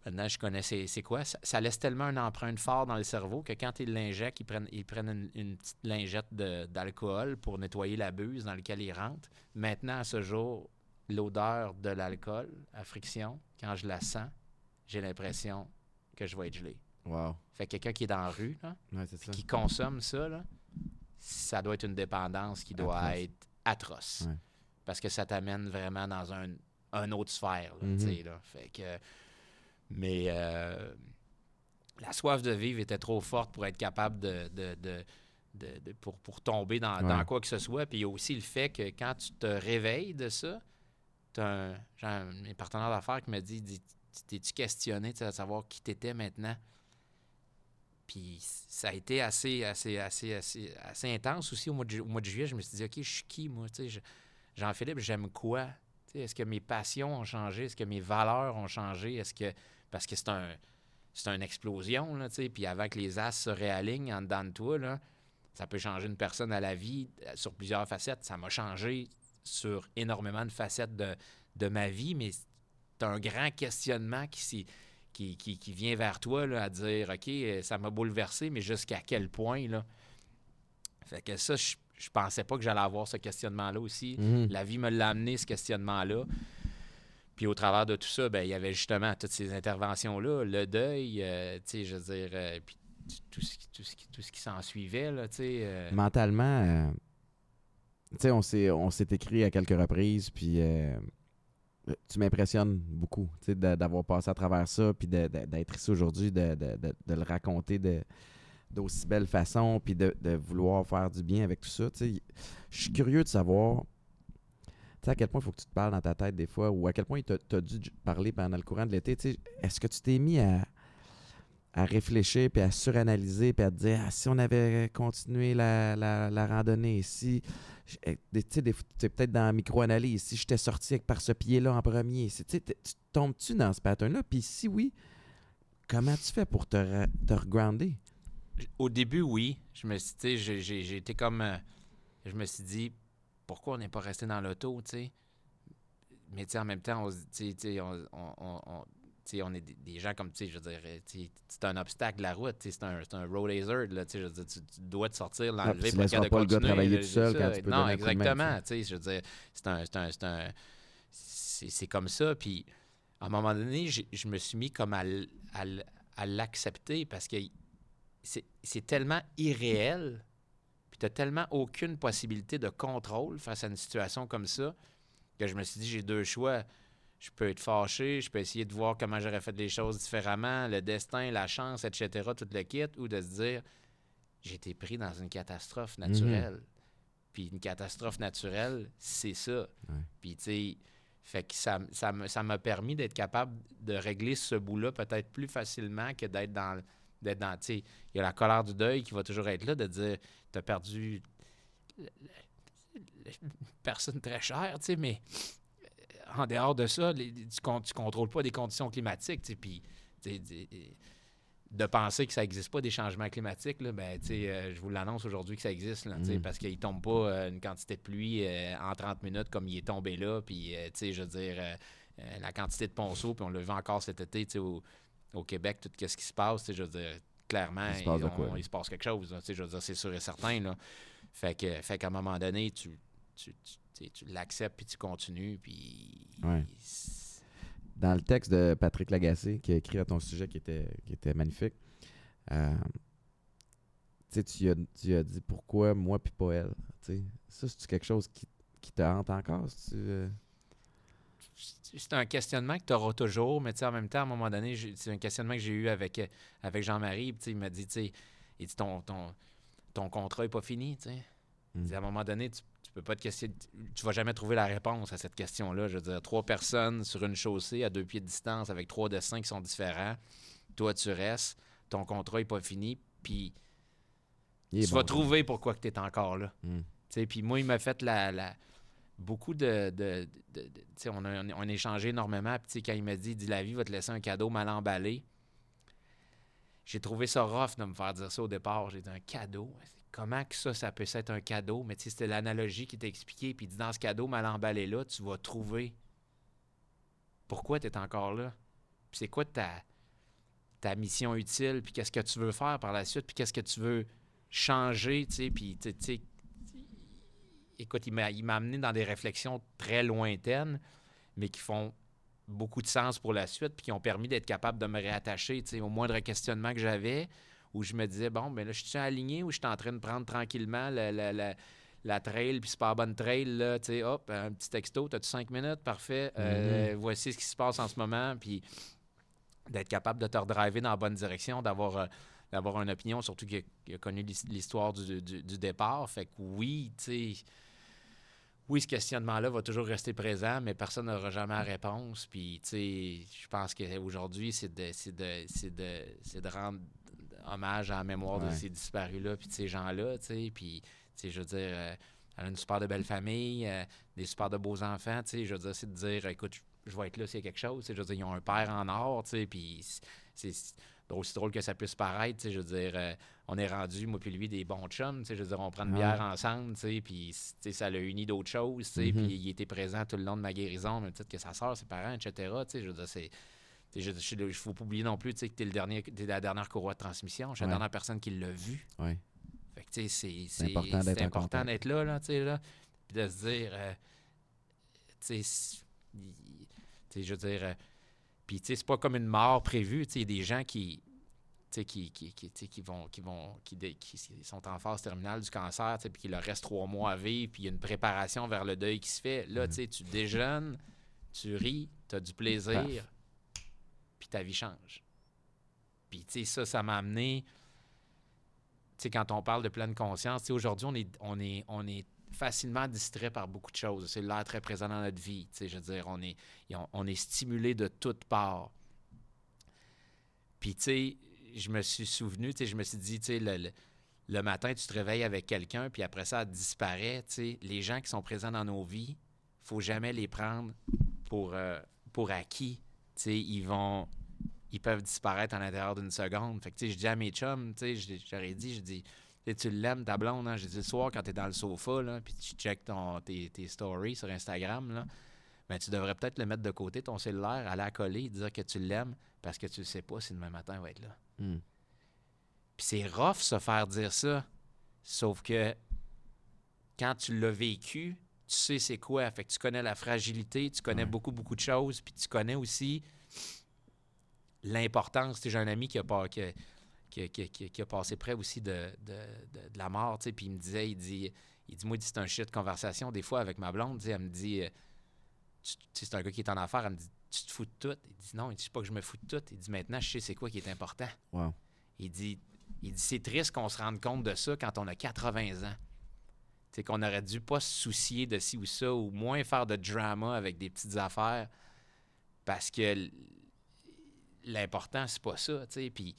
Maintenant, je connais c'est quoi? Ça, laisse tellement une empreinte fort dans le cerveau que quand ils l'injectent, ils prennent, ils prennent une, petite lingette d'alcool pour nettoyer la buse dans laquelle ils rentrent. Maintenant, à ce jour, l'odeur de l'alcool à friction, quand je la sens, j'ai l'impression que je vais être gelé. Wow. Fait que quelqu'un qui est dans la rue, qui consomme ça, ça doit être une dépendance qui doit être atroce. Parce que ça t'amène vraiment dans un, autre sphère. Mm-hmm. là, Fait que mais euh, la soif de vivre était trop forte pour être capable de, pour, pour, tomber dans, quoi que ce soit. Puis il y a aussi le fait que quand tu te réveilles de ça, tu as un, partenaire d'affaires qui m'a dit, T'es-tu questionné de savoir qui t'étais maintenant? Puis ça a été assez, assez, assez, assez, assez intense aussi au mois, de, au mois de juillet. Je me suis dit, OK, je suis qui, moi? Jean-Philippe, j'aime quoi? Est-ce que mes passions ont changé? Est-ce que mes valeurs ont changé? Est-ce que. Parce que c'est un. C'est une explosion, là, puis avant que les as se réalignent en dedans de toi, là, ça peut changer une personne à la vie euh, sur plusieurs facettes. Ça m'a changé sur énormément de facettes de, de ma vie, mais c'est un grand questionnement qui, qui, qui, qui, vient vers toi là, à dire OK, euh, ça m'a bouleversé, mais jusqu'à quel point là? Fait que ça, je, je pensais pas que j'allais avoir ce questionnement-là aussi. Mhm. La vie me l'a amené, ce questionnement-là. Puis au travers de tout ça, ben, il y avait justement toutes ces interventions-là, le deuil, euh, je veux dire, euh, tout ce qui, tout ce qui, tout s'en suivait, là, tu euh, Mentalement, tu sais, on s'est, écrit à quelques reprises, puis tu m'impressionnes beaucoup, tu d'avoir passé à travers ça, puis d'être ici aujourd'hui, de, le raconter de, d'aussi belle façon, puis de, vouloir faire du bien avec tout ça, tu. Je suis curieux de savoir, à quel point il faut que tu te parles dans ta tête des fois, ou à quel point tu as dû parler pendant le courant de l'été. Est-ce que tu t'es mis à réfléchir, puis à suranalyser, puis à te dire, ah, si on avait continué la, randonnée, si, eh, tu sais, peut-être dans la micro-analyse, si j'étais sorti par ce pied-là en premier, tu tombes-tu dans ce pattern-là? Puis si oui, comment tu fais pour te, te regrounder? Au début, oui. Je me suis, j'ai été comme. euh, je me suis dit, pourquoi on n'est pas resté dans l'auto, tu sais? Mais tu sais, en même temps, on, se dit, on, on, on- on- est des, gens comme, tu sais, je dire, euh, c'est un obstacle de la route, tu sais, c'est un, un road hazard, là, je veux dire, tu, tu dois te sortir, Ah, l'enlever tu pour pas le gars travailler tout seul quand tu peux Non, exactement, tu sais, je veux dire, c'est un, c'est un, comme ça, puis à un moment donné, je me suis mis comme à, à à l'accepter parce que c'est c'est tellement irréel, puis tu tellement aucune possibilité de contrôle face à une situation comme ça, que je me suis dit, j'ai deux choix. Je peux être fâché, je peux essayer de voir comment j'aurais fait les choses différemment, le destin, la chance, etc., tout le kit, ou de se dire, j'ai été pris dans une catastrophe naturelle. Puis une catastrophe naturelle, c'est ça. Puis, tu sais, fait que ça ça m'a permis d'être capable de régler ce bout-là peut-être plus facilement que d'être dans. D'être dans, tu sais, il y a la colère du deuil qui va toujours être là, de dire, t'as perdu une personne très chère, tu sais, mais euh, en dehors de ça, les- tu, tu contrôles pas des conditions climatiques, tu sais, puis de penser que ça n'existe pas des changements climatiques, là, ben, euh, je vous l'annonce aujourd'hui que ça existe, là, Mhm. parce qu'il ne tombe pas euh, une quantité de pluie euh, en 30 minutes comme il est tombé là. Puis, je veux dire, la quantité de ponceau, puis on le vu encore cet été, tu sais, au, au Québec, tout ce qui se passe, tu sais, je veux dire, clairement, Il se passe de on- quoi, là? il se passe quelque chose, là, tu sais, je veux dire, c'est sûr et certain, là. Fait que, fait qu'à un moment donné, tu, tu, tu, tu l'acceptes, puis tu continues, puis... Ouais. Dans le texte de Patrick Lagacé, qui a écrit à ton sujet, qui était, qui était magnifique, euh, tu as, tu as dit pourquoi moi puis pas elle. Ça, c'est quelque chose qui, qui te hante encore? si tu, c'est un questionnement que tu auras toujours, mais en même temps, à un moment donné, c'est un questionnement que j'ai eu avec, euh, avec Jean-Marie. Il m'a dit, tu sais, il dit, ton, ton, ton contrat n'est pas fini. tu Mm. dit, à un moment donné, tu, tu peux pas te questionner. Tu vas jamais trouver la réponse à cette question-là. Je veux dire, trois personnes sur une chaussée à deux pieds de distance avec trois destins qui sont différents. Toi, tu restes. Ton contrat n'est pas fini. Puis tu bon, vas trouver pourquoi tu es encore là. Mm. Puis moi, il m'a fait la, la- beaucoup de. de, on, a, on échangé énormément. Puis quand il m'a dit, dit La vie va te laisser un cadeau mal emballé. J'ai trouvé ça rough de me faire dire ça au départ. J'ai dit un cadeau? Comment que ça, ça peut être un cadeau? Mais c'était l'analogie qui t'a expliqué. Puis dit dans ce cadeau mal emballé là, tu vas trouver pourquoi tu es encore là. Puis c'est quoi ta, ta mission utile, puis qu'est-ce que tu veux faire par la suite, puis qu'est-ce que tu veux changer, puis tu sais, tu sais, écoute, il m'a amené dans des réflexions très lointaines, mais qui font beaucoup de sens pour la suite, puis qui ont permis d'être capable de me réattacher, au moindre questionnement que j'avais, où je me disais, bon, ben là, je suis aligné ou je suis en train de prendre tranquillement la, la, la, la trail, puis c'est pas la bonne trail, là, tu sais, hop, un petit texto, t'as-tu cinq minutes? Parfait. Euh, Voici ce qui se passe en ce moment, puis d'être capable de te redriver dans la bonne direction, d'avoir euh, d'avoir une opinion, surtout qu'il a, a connu l'his- l'histoire du, du- du départ. Fait que oui, tu sais, oui, ce questionnement-là va toujours rester présent, mais personne n'aura jamais la réponse. Puis, tu sais, je pense qu'aujourd'hui, c'est de, c'est de, c'est de, c'est de rendre, hommage à la mémoire de ces disparus-là, puis de ces gens-là, tu sais. Puis, tu sais, je veux dire, euh, elle a une super de belle famille, euh, des super de beaux enfants, tu sais. Je veux dire, c'est de dire, écoute, je- vais être là s'il y a quelque chose. Je veux dire, ils ont un père en or, tu sais, puis c'est aussi drôle que ça puisse paraître. Je veux dire, euh, on est rendu, moi puis lui, des bons chums, tu sais. Je veux dire, on prend une bière ensemble, puis, ça l'a uni d'autres choses. Mhm. Puis il était présent tout le long de ma guérison, même titre que sa soeur, ses parents, etc.. Je veux dire, c'est... Je ne faut pas oublier non plus que tu es, le dernier, t'es la dernière courroie de transmission. Je suis Ouais. la dernière personne qui l'a vu. Ouais. Fait que, tu sais, c'est- important d'être là, là, tu sais, là. Puis de se dire, euh, tu sais, je veux dire, euh, puis tu sais, c'est pas comme une mort prévue, tu sais, il y a des gens qui, tu sais, qui, qui, qui, tu sais, qui vont, qui vont, qui, sont en phase terminale du cancer, tu sais, puis qu'il leur reste trois mois à vivre, puis il y a une préparation vers le deuil qui se fait. Là, Mhm. tu sais, tu déjeunes, tu ris, tu as du plaisir, puis ta vie change. Puis, tu sais, ça, ça m'a amené, tu sais, quand on parle de pleine conscience, tu sais, aujourd'hui, on est, on, est, on est facilement distrait par beaucoup de choses. C'est l'air très présent dans notre vie. Je veux dire, on est, on, est stimulé de toutes parts. Puis, tu sais, je me suis souvenu, tu sais, je me suis dit, tu sais, le, matin, tu te réveilles avec quelqu'un, puis après ça, elle disparaît. Tu sais, les gens qui sont présents dans nos vies, faut jamais les prendre pour, euh, pour acquis. Tu sais, ils vont, ils peuvent disparaître à l'intérieur d'une seconde. Fait que, tu sais, je dis à mes chums, tu sais, j'aurais dit, je dis, Tu sais, tu l'aimes, ta blonde, hein? J'ai dit le soir quand tu es dans le sofa, là, puis tu checkes ton, tes, tes stories sur Instagram, là, ben, tu devrais peut-être le mettre de côté, ton cellulaire, aller à coller, dire que tu l'aimes, parce que tu ne sais pas si demain matin il va être là. Hmm. Puis c'est rough se faire dire ça. Sauf que quand tu l'as vécu, tu sais c'est quoi. Fait que tu connais la fragilité, tu connais Ouais. beaucoup, beaucoup de choses, puis tu connais aussi l'importance. J'ai un ami qui a, pas, qui, a- qui a- qui a- qui a- qui a passé près aussi de, de- de- de la mort, tu sais, puis il me disait, il dit, il dit moi, c'est un shit de conversation. Des fois, avec ma blonde, tu sais, elle me dit, euh, c'est un gars qui est en affaires, elle me dit, tu te fous de tout? Il dit, non, il dit pas que je me fous de tout. Il dit, maintenant, je sais c'est quoi qui est important. Wow. Il dit, il dit c'est triste qu'on se rende compte de ça quand on a 80 ans. C'est qu'on aurait dû pas se soucier de ci ou ça, ou moins faire de drama avec des petites affaires, parce que l'important, c'est pas ça, tu sais. Puis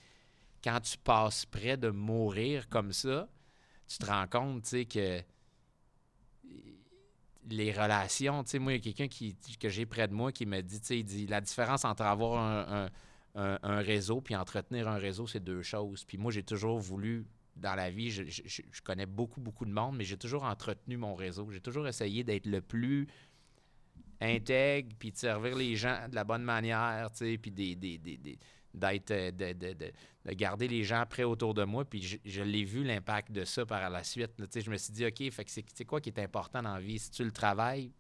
quand tu passes près de mourir comme ça, tu te rends compte, tu sais, que les relations, tu sais, moi, il y a quelqu'un qui, que j'ai près de moi qui me dit, tu sais, il dit, la différence entre avoir un, réseau puis entretenir un réseau, c'est deux choses. Puis moi, j'ai toujours voulu, dans la vie, je, connais beaucoup, beaucoup de monde, mais j'ai toujours entretenu mon réseau. J'ai toujours essayé d'être le plus intègre, puis de servir les gens de la bonne manière, tu sais, puis des- des- des- d'être, euh, de, de- de- de garder les gens près autour de moi, puis je, je l'ai vu l'impact de ça par la suite. là. Tu sais, je me suis dit, OK, fait que c'est, quoi qui est important dans la vie? Si tu le travailles,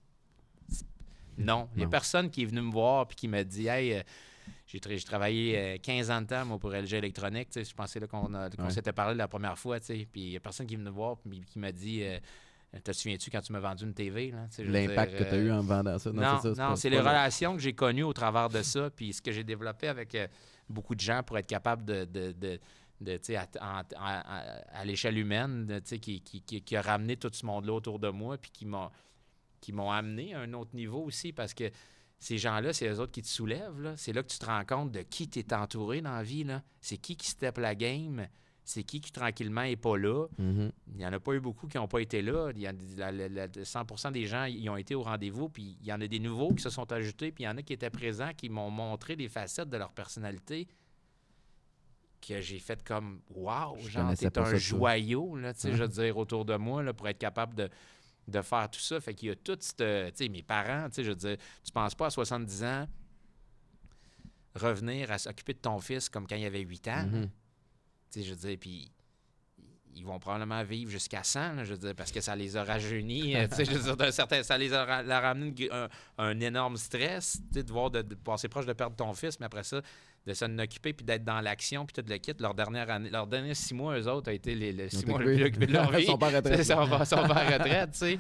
non. Il n'y a personne qui est venu me voir puis qui m'a dit, hey, euh, j'ai, tra- j'ai travaillé euh, 15 ans de temps, moi, pour LG Électronique. Tu sais, je pensais là, qu'on, Ouais. s'était parlé la première fois, tu sais, puis il n'y a personne qui est venu me voir puis qui m'a dit, euh, te souviens-tu quand tu m'as vendu une TV? L'impact que tu as euh, eu en vendant ça. non, Non, c'est les relations que j'ai connues au travers de ça, puis ce que j'ai développé avec euh, beaucoup de gens pour être capable de, de, de- à, l'échelle humaine, qui, a ramené tout ce monde-là autour de moi, puis qui m'ont amené à un autre niveau aussi, parce que ces gens-là, c'est eux autres qui te soulèvent. C'est là que tu te rends compte de qui t'es entouré dans la vie. C'est qui qui step la game, c'est qui qui tranquillement est pas là? Mhm. Il n'y en a pas eu beaucoup qui n'ont pas été là. Il y a, la- la- la- 100% des gens ils ont été au rendez-vous, puis il y en a des nouveaux qui se sont ajoutés, puis il y en a qui étaient présents, qui m'ont montré des facettes de leur personnalité que j'ai fait comme Wow, Je genre, t'es un joyau, là, tu sais, je veux dire, autour de moi, là, pour être capable de, de faire tout ça. Fait qu'il y a tout cette. Tu sais, mes parents, tu sais, je veux dire, tu penses pas à 70 ans revenir à s'occuper de ton fils comme quand il avait 8 ans? Mhm. Tu sais, je veux dire, puis ils vont probablement vivre jusqu'à 100, là, je veux dire, parce que ça les a rajeunis. euh, je veux dire, d'un certain- ça les a ra- leur a amené une- un, un énorme stress, de voir de, de passer proche de perdre ton fils, mais après ça, de s'en occuper puis d'être dans l'action puis tout le kit. Leur dernière année, leurs derniers six mois, eux autres, ont été les, les six mois les plus occupés de leur vie. *laughs* Ils sont pas en retraite. Ils sont, sont pas en *laughs* retraite, tu sais.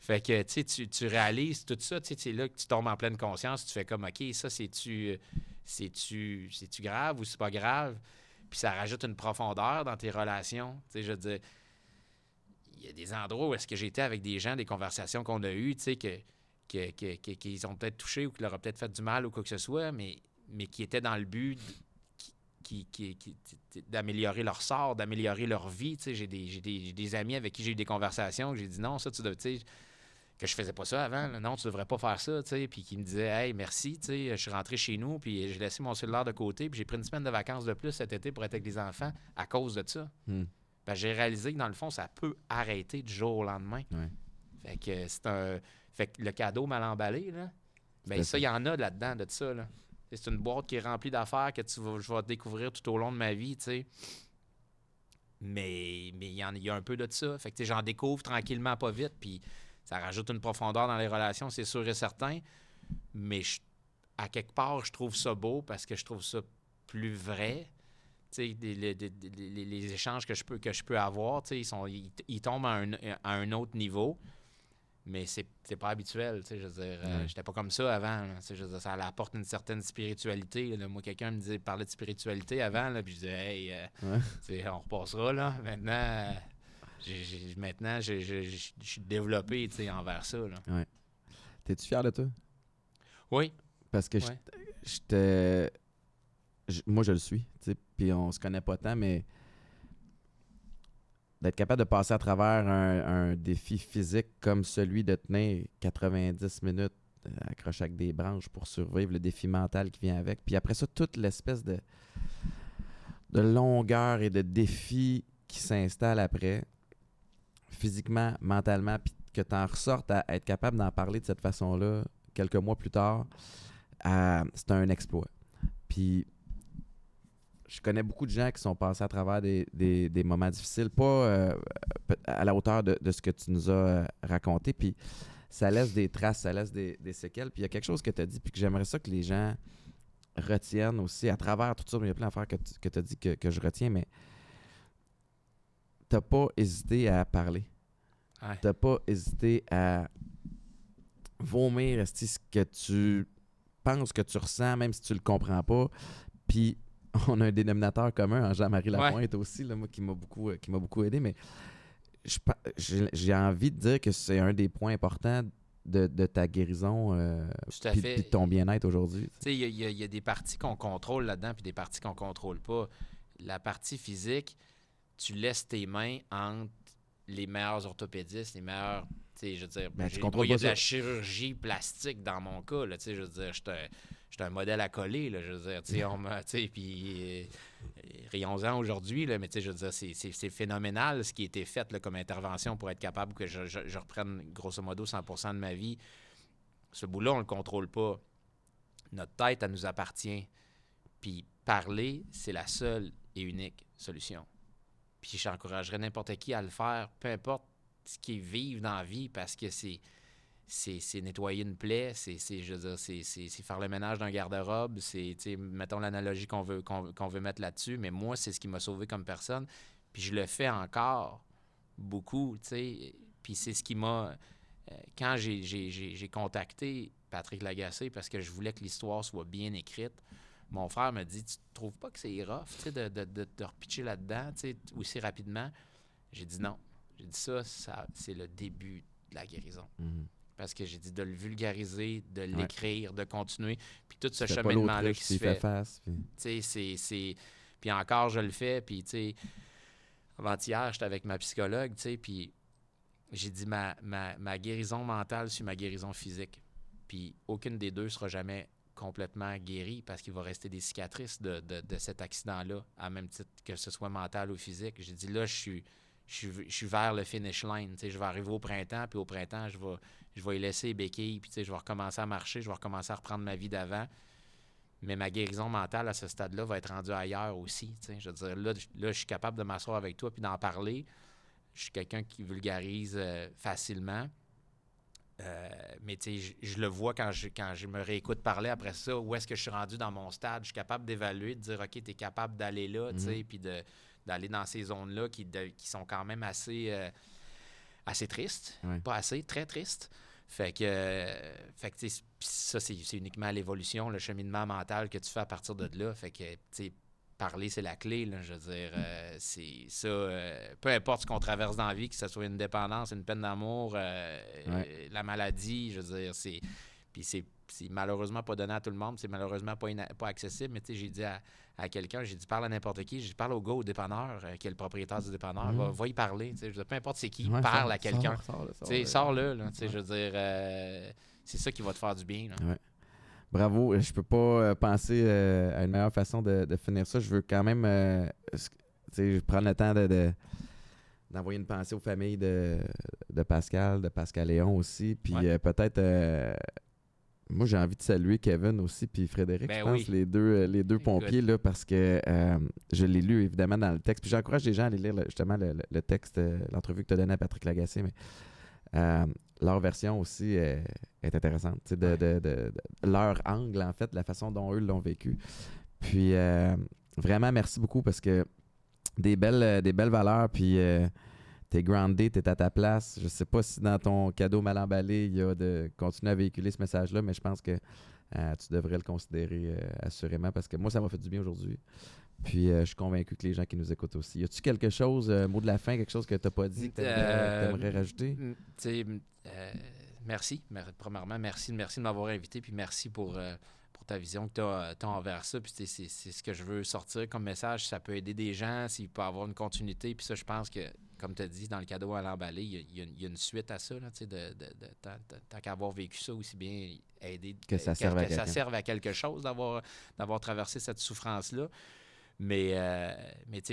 Fait que, tu tu, tu réalises tout ça, tu sais, là que tu tombes en pleine conscience, tu fais comme, OK, ça, c'est-tu c'est-tu c'est-tu grave ou c'est pas grave? Puis ça rajoute une profondeur dans tes relations. Tu sais, je veux dire, il y a des endroits où est-ce que j'étais avec des gens, des conversations qu'on a eues, tu sais, que, que, que- que- qu'ils ont peut-être touché ou qui leur a peut-être fait du mal ou quoi que ce soit, mais, mais qui étaient dans le but, qui, qui, qui, d'améliorer leur sort, d'améliorer leur vie. Tu sais, j'ai des, des, des amis avec qui j'ai eu des conversations j'ai dit non, ça, tu dois, tu sais, que je faisais pas ça avant. là. Non, tu devrais pas faire ça, tu sais. Puis qui me disaient, hey, merci, tu sais, je suis rentré chez nous, puis j'ai laissé mon cellulaire de côté, puis j'ai pris une semaine de vacances de plus cet été pour être avec les enfants à cause de ça. Hmm. Ben, j'ai réalisé que dans le fond, ça peut arrêter du jour au lendemain. Ouais. Fait que c'est un. Fait que le cadeau mal emballé, là. Ben ça, il y en a là-dedans de ça, là. C'est une boîte qui est remplie d'affaires que tu vas, je vais découvrir tout au long de ma vie, tu sais. Mais mais il y, en- y a un peu de ça. Fait que j'en découvre tranquillement, pas vite, puis ça rajoute une profondeur dans les relations, c'est sûr et certain. Mais je- à quelque part, je trouve ça beau parce que je trouve ça plus vrai. Les, les- les- les- les échanges que je peux, que je peux avoir, ils, sont, ils, ils tombent à un, à un autre niveau. Mais c'est pas habituel, je veux dire, euh, j'étais pas comme ça avant, là, tu sais, je veux dire, ça apporte une certaine spiritualité, là. moi quelqu'un me disait, parlait de spiritualité avant, là, puis je disais, hey, euh, Ouais. on repassera, là, maintenant, euh, j'ai- maintenant, je suis développé, envers ça, là. T'es-tu fier de toi? Oui, Parce que Ouais. j'étais. Moi, je le suis, puis on se connaît pas tant, mais d'être capable de passer à travers un, un défi physique comme celui de tenir 90 minutes euh, accroché avec des branches pour survivre, le défi mental qui vient avec. Puis après ça, toute l'espèce de, de longueur et de défi qui s'installe après, physiquement, mentalement, puis que tu en ressortes à être capable d'en parler de cette façon-là quelques mois plus tard, c'est un exploit. Puis je connais beaucoup de gens qui sont passés à travers des, des- moments difficiles, pas euh, à la hauteur de, de ce que tu nous as euh, raconté. Puis ça laisse des traces, ça laisse des, des séquelles. Puis il y a quelque chose que tu as dit, puis que j'aimerais ça que les gens retiennent aussi à travers tout ça. mais Il y a plein d'affaires que tu as dit que, que je retiens, mais t'as pas hésité à parler. Ouais. T'as pas hésité à vomir ce que tu penses que tu ressens, même si tu le comprends pas. Puis *laughs* on a un dénominateur commun en Jean-Marie Ouais. Lapointe aussi, là, moi, qui m'a beaucoup, euh, qui m'a beaucoup aidé. Mais j'ai envie de dire que c'est un des points importants de, de ta guérison euh, puis de ton bien-être aujourd'hui. Tu sais, il y, y y a des parties qu'on contrôle là-dedans, puis des parties qu'on contrôle pas. La partie physique, tu laisses tes mains entre les meilleurs orthopédistes, les meilleurs. Je veux dire, Ben, tu il y a de la chirurgie plastique dans mon cas, là, je veux dire, un- j'étais un modèle à coller, là, je veux dire, tu sais, on puis euh, rions-en aujourd'hui, mais je veux dire, c'est- c'est c'est phénoménal ce qui a été fait là, comme intervention pour être capable que je, je- je reprenne grosso modo 100% de ma vie. Ce bout-là, on le contrôle pas. Notre tête, elle nous appartient. Puis parler, c'est la seule et unique solution. Puis j'encouragerais n'importe qui à le faire, peu importe ce qu'ils vivent dans la vie, parce que c'est c'est nettoyer une plaie, c'est faire le ménage d'un garde-robe, c'est, mettons l'analogie qu'on veut, qu'on veut mettre là-dessus, mais moi, c'est ce qui m'a sauvé comme personne. Puis je le fais encore beaucoup, tu sais. Puis c'est ce qui m'a... euh, quand j'ai contacté Patrick Lagacé parce que je voulais que l'histoire soit bien écrite, mon frère me dit Tu trouves pas que c'est rough de, de, de te repitcher là-dedans aussi rapidement? J'ai dit non. J'ai dit ça, ça c'est le début de la guérison. Mhm. Parce que j'ai dit de le vulgariser, de l'écrire, de continuer. Puis tout ce cheminement-là qui se fait. face. puis- c'est- c'est. Puis encore, je le fais. Puis, tu sais, avant-hier, j'étais avec ma psychologue, tu sais, puis j'ai dit ma, ma, ma guérison mentale sur ma guérison physique. Puis aucune des deux sera jamais complètement guérie parce qu'il va rester des cicatrices de, cet accident-là, à même titre que ce soit mental ou physique. J'ai dit là, je suis, je je suis vers le finish line. Je vais arriver au printemps, puis au printemps, je vais, y laisser les béquilles, puis je vais recommencer à marcher, je vais recommencer à reprendre ma vie d'avant. Mais ma guérison mentale à ce stade-là va être rendue ailleurs aussi. Je veux dire, là, là, je suis capable de m'asseoir avec toi puis d'en parler. Je suis quelqu'un qui vulgarise euh, facilement. Euh, mais tu sais, je, je le vois quand je, quand je me réécoute parler après ça, où est-ce que je suis rendu dans mon stade? Je suis capable d'évaluer, de dire, OK, tu es capable d'aller là, tu sais, puis d'aller dans ces zones-là qui, qui sont quand même assez, euh, assez tristes. Pas assez, très tristes. Fait que, euh, fait que ça, c'est c'est uniquement l'évolution, le cheminement mental que tu fais à partir de là. Fait que, tu sais, parler, c'est la clé, là, je veux dire. euh, c'est ça, euh, peu importe ce qu'on traverse dans la vie, que ce soit une dépendance, une peine d'amour, euh, Ouais. la maladie, je veux dire, c'est... Puis c'est malheureusement pas donné à tout le monde, c'est malheureusement pas, accessible. Mais tu sais, j'ai dit à, à quelqu'un, j'ai dit parle à n'importe qui, j'ai dit parle au gars au dépanneur, qui est le propriétaire du dépanneur, Mhm. va, va y parler. tu sais, Je veux dire, peu importe c'est qui, Ouais, parle à quelqu'un. sors- sors-le, là, tu sais, je veux dire, c'est ça qui va te faire du bien. là. Bravo. Je peux pas euh, penser euh, à une meilleure façon de, de finir ça. Je veux quand même euh, prendre le temps de, de- d'envoyer une pensée aux familles de, de Pascal, de Pascal Léon aussi. Puis Ouais. euh, peut-être. euh, moi, j'ai envie de saluer Kevin aussi, puis Frédéric, Ben je pense, oui. les deux, euh, les deux pompiers, là, parce que euh, je l'ai lu évidemment dans le texte. Puis j'encourage les gens à aller lire le- justement le, le- le texte, euh, l'entrevue que tu as donnée à Patrick Lagacé. Mais euh, leur version aussi est intéressante. De, Ouais. de- leur angle, en fait, la façon dont eux l'ont vécu. Puis euh, vraiment, merci beaucoup parce que des belles, euh, des belles valeurs. Puis euh, t'es groundé, t'es à ta place. Je sais pas si dans ton cadeau mal emballé, il y a de continuer à véhiculer ce message-là, mais je pense que euh, tu devrais le considérer assurément parce que moi, ça m'a fait du bien aujourd'hui. Puis euh, je suis convaincu que les gens qui nous écoutent aussi. Y a-tu quelque chose, euh, mot de la fin, quelque chose que t'as pas dit, que Euh, rajouter? Tu sais, mm, euh, merci. Mer- Premièrement, merci, merci de m'avoir invité, puis merci pour, pour ta vision que tu as, envers ça. Puis tu c'est ce que je veux sortir comme message. Ça peut aider des gens, s'il peut avoir une continuité. Puis ça, je pense que, comme tu as dit, dans le cadeau à l'emballé, il y a- y, une- il y a une suite à ça. Là, tu sais, de, de, de- tant, tant qu'avoir vécu ça, aussi bien aider. Que ça serve à que ça serve à quelque chose d'avoir traversé cette souffrance-là. Mais, euh,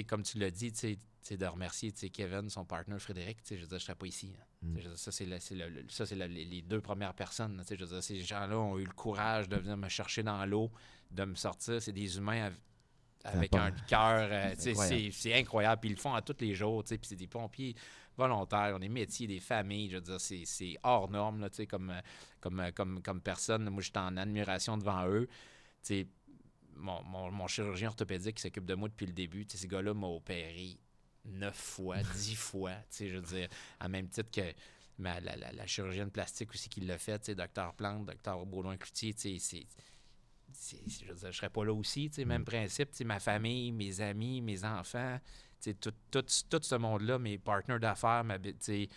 comme tu l'as dit, tu sais, tu sais, de remercier Kevin, son partenaire Frédéric, je veux dire, je serais pas ici. hein. Mm. Dire, Ça, c'est le- c'est le- le- ça, c'est le- les deux premières personnes. Je veux dire, ces gens-là ont eu le courage de venir me chercher dans l'eau, de me sortir. C'est des humains av- avec un cœur. euh, incroyable. c'est incroyable. Puis ils le font à tous les jours. Puis c'est des pompiers volontaires, on des métiers, des familles. Je veux dire, c'est hors norme là, comme, euh, comme, euh, comme, comme personne. Moi, j'étais en admiration devant eux. Mon, mon- mon chirurgien orthopédique qui s'occupe de moi depuis le début, tu sais, ce gars-là m'a opéré neuf fois, *laughs* dix fois, je veux dire, à même titre que ma- la, la- la chirurgienne plastique aussi qui l'a fait, docteur Plante, docteur Baudouin-Cloutier, c'est... Je je serais pas là aussi, même principe, tu sais, ma famille, mes amis, mes enfants, tout, tout, tout ce monde-là, mes partenaires d'affaires, ma, c'est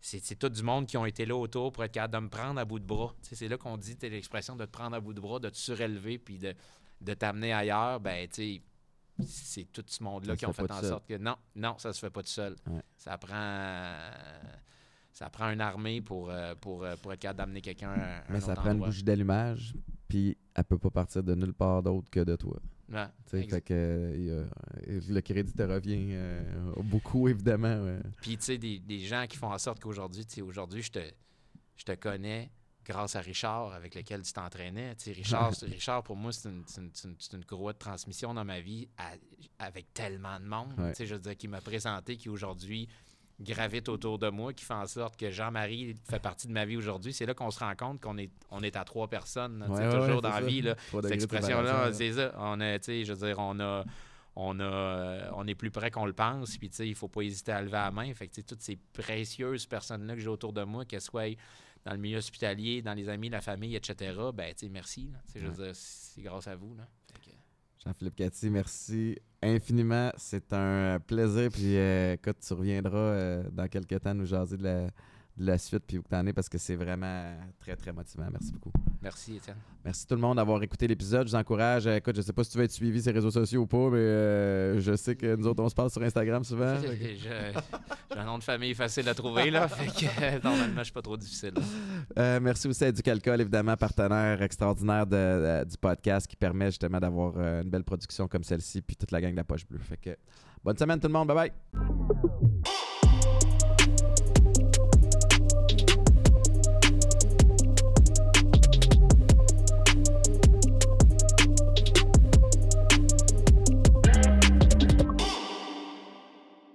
c'est tout du monde qui ont été là autour pour être capable de me prendre à bout de bras. C'est là qu'on dit, l'expression de te prendre à bout de bras, de te surélever, puis de, de t'amener ailleurs, ben, tu c'est tout ce monde-là qui ont fait en seul. sorte que non, non, ça se fait pas tout seul. Ouais. Ça prend ça prend une armée pour, euh, pour, euh, pour être capable d'amener quelqu'un à un Mais ça prend une bougie d'allumage, puis elle peut pas partir de nulle part d'autre que de toi. Ouais, fait que, le crédit te revient euh, beaucoup, évidemment. ouais. Puis, tu sais, des, des gens qui font en sorte qu'aujourd'hui, tu sais, aujourd'hui, je te, je te connais grâce à Richard avec lequel tu t'entraînais. Tu sais, Richard, Richard, pour moi, c'est une, une, une- courroie de transmission dans ma vie à- avec tellement de monde. Ouais. Tu sais, je veux dire, qui m'a présenté, qui aujourd'hui gravite autour de moi, qui fait en sorte que Jean-Marie fait partie de ma vie aujourd'hui. C'est là qu'on se rend compte qu'on est, on est à trois personnes. là, Ouais, ouais, toujours dans la vie. Là, cette expression-là, c'est ça. On a, tu sais, je veux dire, on a, on a, euh, on est plus près qu'on le pense. Puis, tu sais, il faut pas hésiter à lever la main. Fait que, toutes ces précieuses personnes-là que j'ai autour de moi, qu'elles soient dans le milieu hospitalier, dans les amis, la famille, etc., ben, tu sais, merci. là. Tu sais, Je veux dire, c'est grâce à vous. Là. Jean-Philippe Cathy, merci infiniment. C'est un plaisir. Puis, euh, écoute, tu reviendras euh, dans quelques temps nous jaser de la, de la suite, puis où tu en es, parce que c'est vraiment très, très motivant. Merci beaucoup. merci, Étienne. Merci tout le monde d'avoir écouté l'épisode. Je vous encourage. euh, écoute, je sais pas si tu vas être suivi sur les réseaux sociaux ou pas, mais euh, je sais que nous autres, on se parle sur Instagram souvent. *laughs* J'ai un nom de famille facile à trouver, là. Fait que, euh, normalement, je suis pas trop difficile. Euh, merci aussi à Ducalcol, évidemment, partenaire extraordinaire de- de- du podcast qui permet justement d'avoir une belle production comme celle-ci, puis toute la gang de la poche bleue. Fait que bonne semaine tout le monde, bye bye!